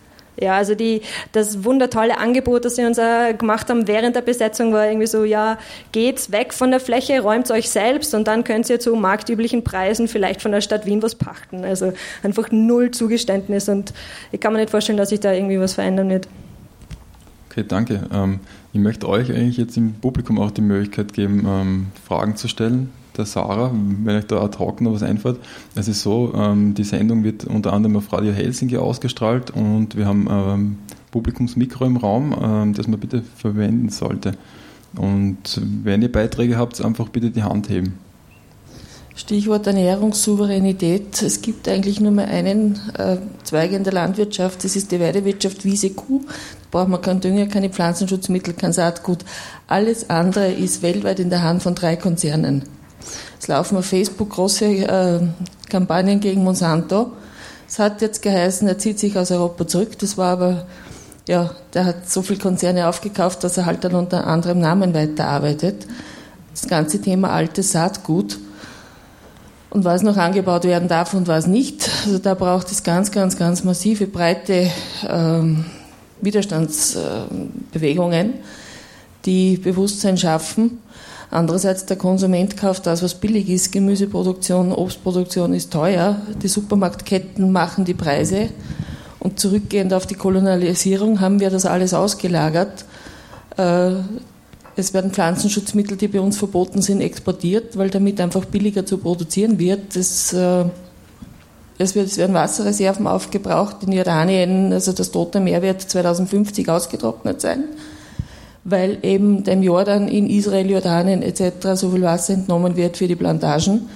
Ja, also die, das wundertolle Angebot, das sie uns äh, gemacht haben während der Besetzung, war irgendwie so, ja, geht's weg von der Fläche, räumt euch selbst und dann könnt ihr zu marktüblichen Preisen vielleicht von der Stadt Wien was pachten. Also einfach null Zugeständnis und ich kann mir nicht vorstellen, dass sich da irgendwie was verändern wird. Okay, danke. Ähm, ich möchte euch eigentlich jetzt im Publikum auch die Möglichkeit geben, ähm, Fragen zu stellen der Sarah, wenn euch da ad hoc noch was einfällt. Es ist so, ähm, die Sendung wird unter anderem auf Radio Helsinki ausgestrahlt und wir haben ähm, Publikumsmikro im Raum, ähm, das man bitte verwenden sollte. Und wenn ihr Beiträge habt, einfach bitte die Hand heben. Stichwort Ernährungssouveränität. Es gibt eigentlich nur mehr einen äh, Zweig in der Landwirtschaft, das ist die Weidewirtschaft Wiese Kuh. Da braucht man keinen Dünger, keine Pflanzenschutzmittel, kein Saatgut. Alles andere ist weltweit in der Hand von drei Konzernen. Es laufen auf Facebook große äh, Kampagnen gegen Monsanto. Es hat jetzt geheißen, er zieht sich aus Europa zurück. Das war aber, ja, der hat so viele Konzerne aufgekauft, dass er halt dann unter anderem Namen weiterarbeitet. Das ganze Thema altes Saatgut und was noch angebaut werden darf und was nicht. Also da braucht es ganz, ganz, ganz massive, breite ähm, Widerstandsbewegungen, die Bewusstsein schaffen. Andererseits der Konsument kauft das, was billig ist. Gemüseproduktion, Obstproduktion ist teuer. Die Supermarktketten machen die Preise. Und zurückgehend auf die Kolonialisierung haben wir das alles ausgelagert. Äh, es werden Pflanzenschutzmittel, die bei uns verboten sind, exportiert, weil damit einfach billiger zu produzieren wird. Das, äh, es, werden Wasserreserven aufgebraucht in Jordanien, also das Tote Meer wird 2050 ausgetrocknet sein, weil eben dem Jordan in Israel, Jordanien etc. so viel Wasser entnommen wird für die Plantagen.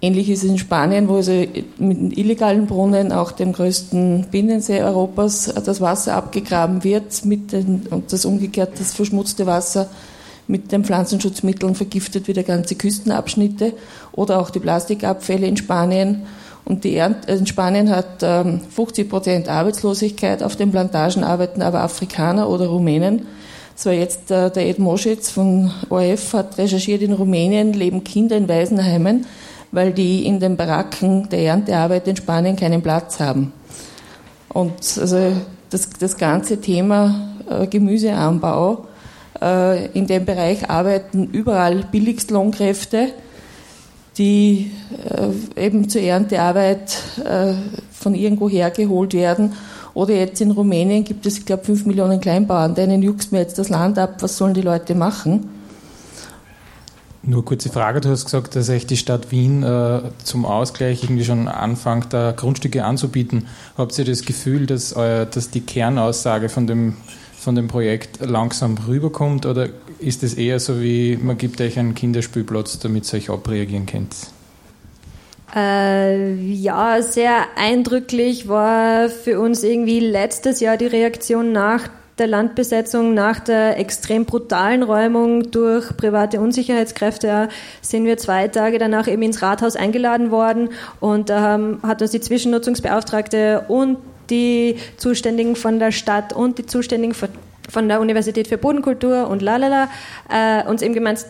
Ähnlich ist es in Spanien, wo also mit illegalen Brunnen, auch dem größten Binnensee Europas, das Wasser abgegraben wird mit den, und das umgekehrt das verschmutzte Wasser mit den Pflanzenschutzmitteln vergiftet wieder ganze Küstenabschnitte oder auch die Plastikabfälle in Spanien. Und die Ernte, in Spanien hat 50 ähm, Prozent Arbeitslosigkeit, auf den Plantagen arbeiten aber Afrikaner oder Rumänen. Das war jetzt äh, der Ed Moschitz von ORF, hat recherchiert, in Rumänien leben Kinder in Waisenheimen weil die in den Baracken der Erntearbeit in Spanien keinen Platz haben. Und also das, das ganze Thema äh, Gemüseanbau, äh, in dem Bereich arbeiten überall Billigstlohnkräfte, die äh, eben zur Erntearbeit äh, von irgendwo hergeholt werden. Oder jetzt in Rumänien gibt es, ich glaube, fünf Millionen Kleinbauern, denen juckst mir jetzt das Land ab, was sollen die Leute machen? Nur kurze Frage, du hast gesagt, dass echt die Stadt Wien äh, zum Ausgleich irgendwie schon anfängt, da Grundstücke anzubieten. Habt ihr das Gefühl, dass, euer, dass die Kernaussage von dem, von dem Projekt langsam rüberkommt oder ist es eher so wie, man gibt euch einen Kinderspielplatz, damit ihr euch abreagieren könnt? Äh, ja, sehr eindrücklich war für uns irgendwie letztes Jahr die Reaktion nach der Landbesetzung nach der extrem brutalen Räumung durch private Unsicherheitskräfte. Sind wir zwei Tage danach eben ins Rathaus eingeladen worden und da hat uns die Zwischennutzungsbeauftragte und die Zuständigen von der Stadt und die Zuständigen von der Universität für Bodenkultur und lalala äh, uns eben gemeint,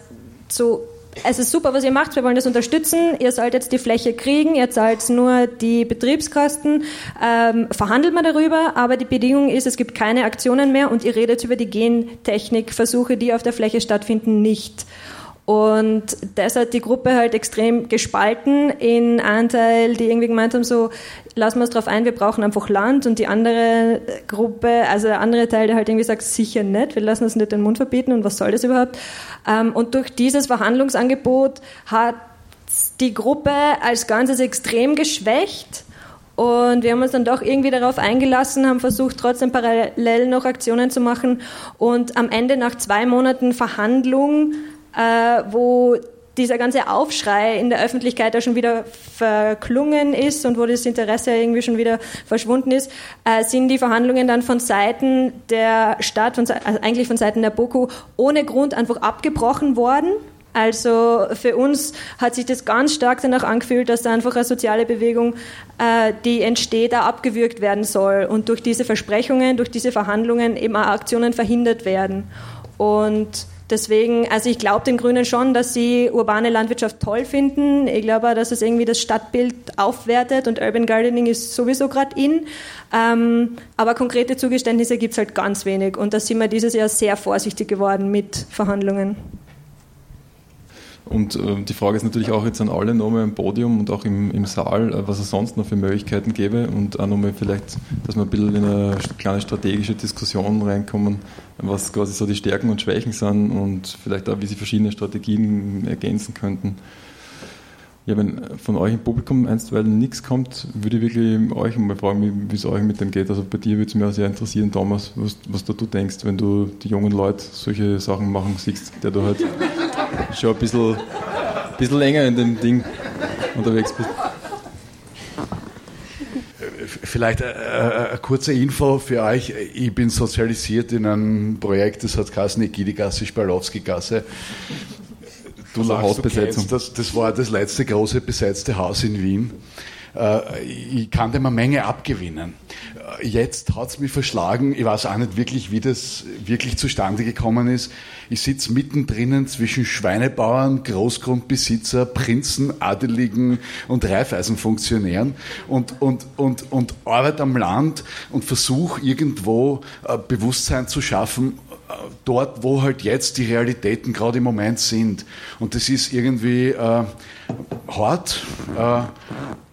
so es ist super, was ihr macht, wir wollen das unterstützen. Ihr sollt jetzt die Fläche kriegen, ihr zahlt nur die Betriebskosten, ähm, verhandelt man darüber, aber die Bedingung ist, es gibt keine Aktionen mehr und ihr redet über die Gentechnikversuche, die auf der Fläche stattfinden, nicht. Und das hat die Gruppe halt extrem gespalten in Anteil, die irgendwie gemeint haben, so, lassen wir uns darauf ein, wir brauchen einfach Land und die andere Gruppe, also der andere Teil, der halt irgendwie sagt, sicher nicht, wir lassen uns nicht den Mund verbieten und was soll das überhaupt? Ähm, und durch dieses Verhandlungsangebot hat die Gruppe als Ganzes extrem geschwächt und wir haben uns dann doch irgendwie darauf eingelassen, haben versucht, trotzdem parallel noch Aktionen zu machen. Und am Ende, nach zwei Monaten Verhandlung, äh, wo dieser ganze Aufschrei in der Öffentlichkeit da schon wieder verklungen ist und wo das Interesse irgendwie schon wieder verschwunden ist, äh, sind die Verhandlungen dann von Seiten der Stadt, von, also eigentlich von Seiten der BOKU, ohne Grund einfach abgebrochen worden. Also für uns hat sich das ganz stark danach angefühlt, dass da einfach eine soziale Bewegung, äh, die entsteht, da abgewürgt werden soll und durch diese Versprechungen, durch diese Verhandlungen eben auch Aktionen verhindert werden. Und Deswegen, also ich glaube den Grünen schon, dass sie urbane Landwirtschaft toll finden. Ich glaube, dass es irgendwie das Stadtbild aufwertet und Urban Gardening ist sowieso gerade in. Ähm, aber konkrete Zugeständnisse gibt es halt ganz wenig und da sind wir dieses Jahr sehr vorsichtig geworden mit Verhandlungen. Und äh, die Frage ist natürlich auch jetzt an alle nochmal im Podium und auch im, im Saal, äh, was es sonst noch für Möglichkeiten gäbe und auch nochmal vielleicht, dass wir ein bisschen in eine kleine strategische Diskussion reinkommen, was quasi so die Stärken und Schwächen sind und vielleicht auch, wie sie verschiedene Strategien ergänzen könnten. Ja, wenn von euch im Publikum einstweilen nichts kommt, würde ich wirklich euch mal fragen, wie es euch mit dem geht. Also bei dir würde es mich auch sehr interessieren, Thomas, was, was da du denkst, wenn du die jungen Leute solche Sachen machen siehst, der du halt schon ein bisschen, bisschen länger in dem Ding unterwegs bist. Vielleicht äh, äh, eine kurze Info für euch. Ich bin sozialisiert in einem Projekt, das hat geheißen Egidigasse, Spalowski-Gasse. Du Hausbesetzung. Du das, das war das letzte große besetzte Haus in Wien. Äh, ich kann dem eine Menge abgewinnen. Äh, jetzt hat es mich verschlagen, ich weiß auch nicht wirklich, wie das wirklich zustande gekommen ist. Ich sitze mittendrin zwischen Schweinebauern, Großgrundbesitzer, Prinzen, Adeligen und Reifeisenfunktionären und, und, und, und arbeite am Land und versuche irgendwo äh, Bewusstsein zu schaffen, dort, wo halt jetzt die Realitäten gerade im Moment sind. Und das ist irgendwie äh, hart, äh,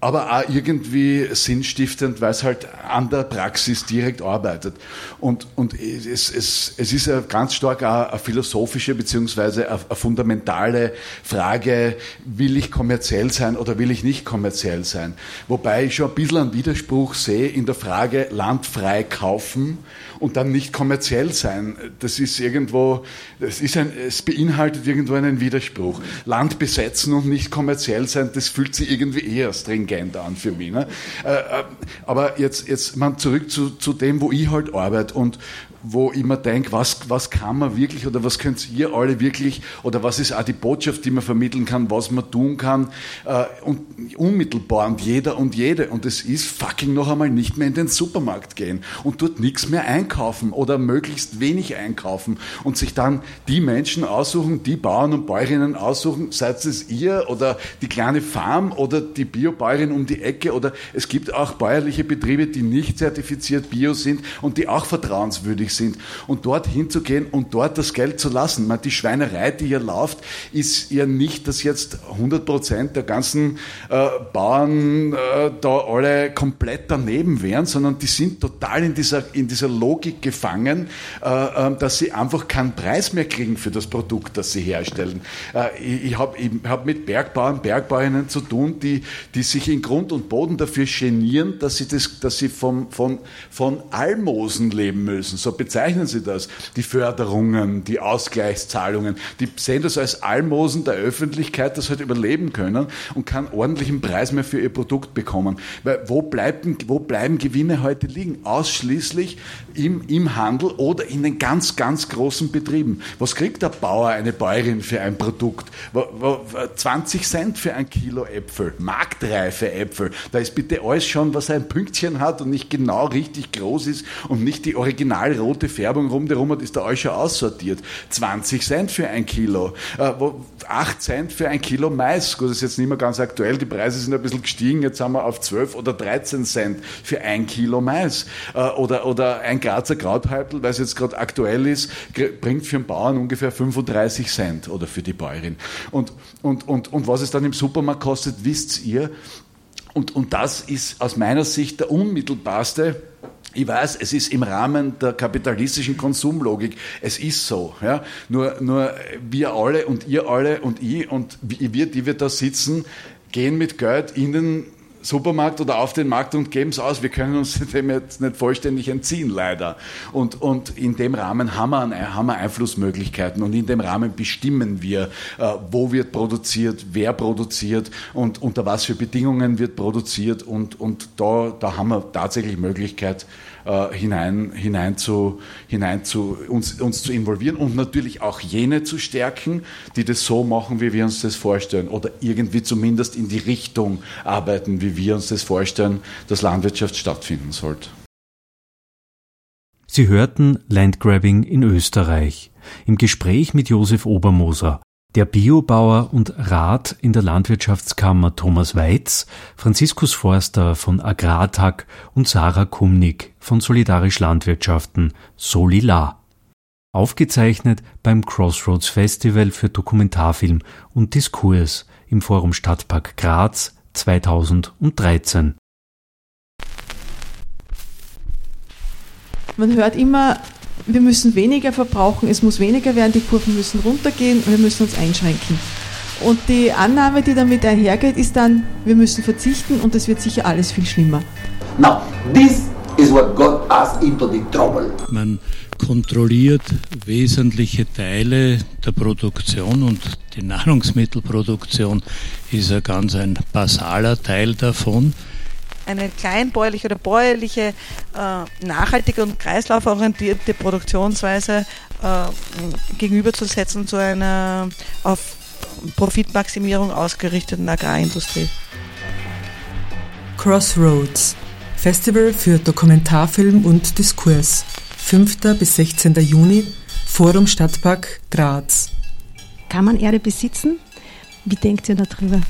aber auch irgendwie sinnstiftend, weil es halt an der Praxis direkt arbeitet. Und, und es, es, es ist ja ganz stark auch eine philosophische beziehungsweise eine, fundamentale Frage, will ich kommerziell sein oder will ich nicht kommerziell sein? Wobei ich schon ein bisschen einen Widerspruch sehe in der Frage Land frei kaufen und dann nicht kommerziell sein. Das ist irgendwo, das ist ein, es beinhaltet irgendwo einen Widerspruch. Land besetzen und nicht kommerziell sein, das fühlt sich irgendwie eher stringent an für mich. Ne? Äh, äh, aber jetzt, jetzt man zurück zu, zu dem, wo ich halt arbeite und wo ich mir denke, was, was kann man wirklich oder was könnt ihr alle wirklich oder was ist auch die Botschaft, die man vermitteln kann, was man tun kann äh, und unmittelbar und jeder und jede. Und es ist fucking noch einmal nicht mehr in den Supermarkt gehen und dort nichts mehr einkaufen oder möglichst wenig einkaufen und sich dann die Menschen aussuchen, die Bauern und Bäuerinnen aussuchen, seid es ihr oder die kleine Farm oder die Biobäuerin um die Ecke oder es gibt auch bäuerliche Betriebe, die nicht zertifiziert bio sind und die auch vertrauenswürdig notwendig sind. Und dort hinzugehen und dort das Geld zu lassen. Man, die Schweinerei, die hier läuft, ist ja nicht, dass jetzt 100 Prozent der ganzen äh, Bauern äh, da alle komplett daneben wären, sondern die sind total in dieser, in dieser Logik gefangen, äh, äh dass sie einfach keinen Preis mehr kriegen für das Produkt, das sie herstellen. Äh, ich ich habe hab mit Bergbauern, Bergbauerinnen zu tun, die, die sich in Grund und Boden dafür genieren, dass sie, das, dass sie vom, von, von Almosen leben müssen. So bezeichnen sie das, die Förderungen, die Ausgleichszahlungen. Die sehen das als Almosen der Öffentlichkeit, das halt überleben können und keinen ordentlichen Preis mehr für ihr Produkt bekommen. Weil wo bleiben, wo bleiben Gewinne heute liegen? Ausschließlich im, im Handel oder in den ganz, ganz großen Betrieben. Was kriegt der Bauer, eine Bäuerin für ein Produkt? 20 Cent für ein Kilo Äpfel, marktreife Äpfel. Da ist bitte alles schon, was ein Pünktchen hat und nicht genau richtig groß ist und nicht die original rote Färbung rumherum hat, ist da alles schon aussortiert. 20 Cent für ein Kilo, äh, 8 Cent für ein Kilo Mais. Gut, das ist jetzt nicht mehr ganz aktuell, die Preise sind ein bisschen gestiegen, jetzt haben wir auf 12 oder 13 Cent für ein Kilo Mais. Äh, oder, oder ein Grazer Krauthäuptel, weil es jetzt gerade aktuell ist, bringt für den Bauern ungefähr 35 Cent oder für die Bäuerin. Und, und, und, und was es dann im Supermarkt kostet, wisst ihr. Und, und das ist aus meiner Sicht der unmittelbarste ich weiß, es ist im Rahmen der kapitalistischen Konsumlogik. Es ist so. Ja? Nur, nur wir alle und ihr alle und ich und wir, die wir da sitzen, gehen mit Geld in den Supermarkt oder auf den Markt und geben es aus. Wir können uns dem jetzt nicht vollständig entziehen, leider. Und, und in dem Rahmen haben wir, haben wir Einflussmöglichkeiten und in dem Rahmen bestimmen wir, äh, wo wird produziert, wer produziert und unter was für Bedingungen wird produziert und, und da, da haben wir tatsächlich Möglichkeit, äh, hinein, hinein, zu, hinein zu uns, uns zu involvieren und natürlich auch jene zu stärken, die das so machen, wie wir uns das vorstellen oder irgendwie zumindest in die Richtung arbeiten, wie wir uns das vorstellen, dass Landwirtschaft stattfinden sollte. Sie hörten Landgrabbing in Österreich im Gespräch mit Josef Obermoser, der Biobauer und Rat in der Landwirtschaftskammer Thomas Weiz, Franziskus Forster von Agrartag und Sarah Kumnig von Solidarisch Landwirtschaften Solila. Aufgezeichnet beim Crossroads Festival für Dokumentarfilm und Diskurs im Forum Stadtpark Graz 2013. Man hört immer, wir müssen weniger verbrauchen, es muss weniger werden, die Kurven müssen runtergehen und wir müssen uns einschränken. Und die Annahme, die damit einhergeht, ist dann, wir müssen verzichten und das wird sicher alles viel schlimmer. Now, this is what got us into the trouble. Man kontrolliert wesentliche Teile der Produktion und die Nahrungsmittelproduktion ist ja ganz ein basaler Teil davon. Eine kleinbäuerliche oder bäuerliche, äh, nachhaltige und kreislauforientierte Produktionsweise äh, gegenüberzusetzen zu einer auf Profitmaximierung ausgerichteten Agrarindustrie. Crossroads Festival für Dokumentarfilm und Diskurs 5. bis 16. Juni Forum Stadtpark Graz Kann man Erde besitzen? Wie denkt ihr darüber?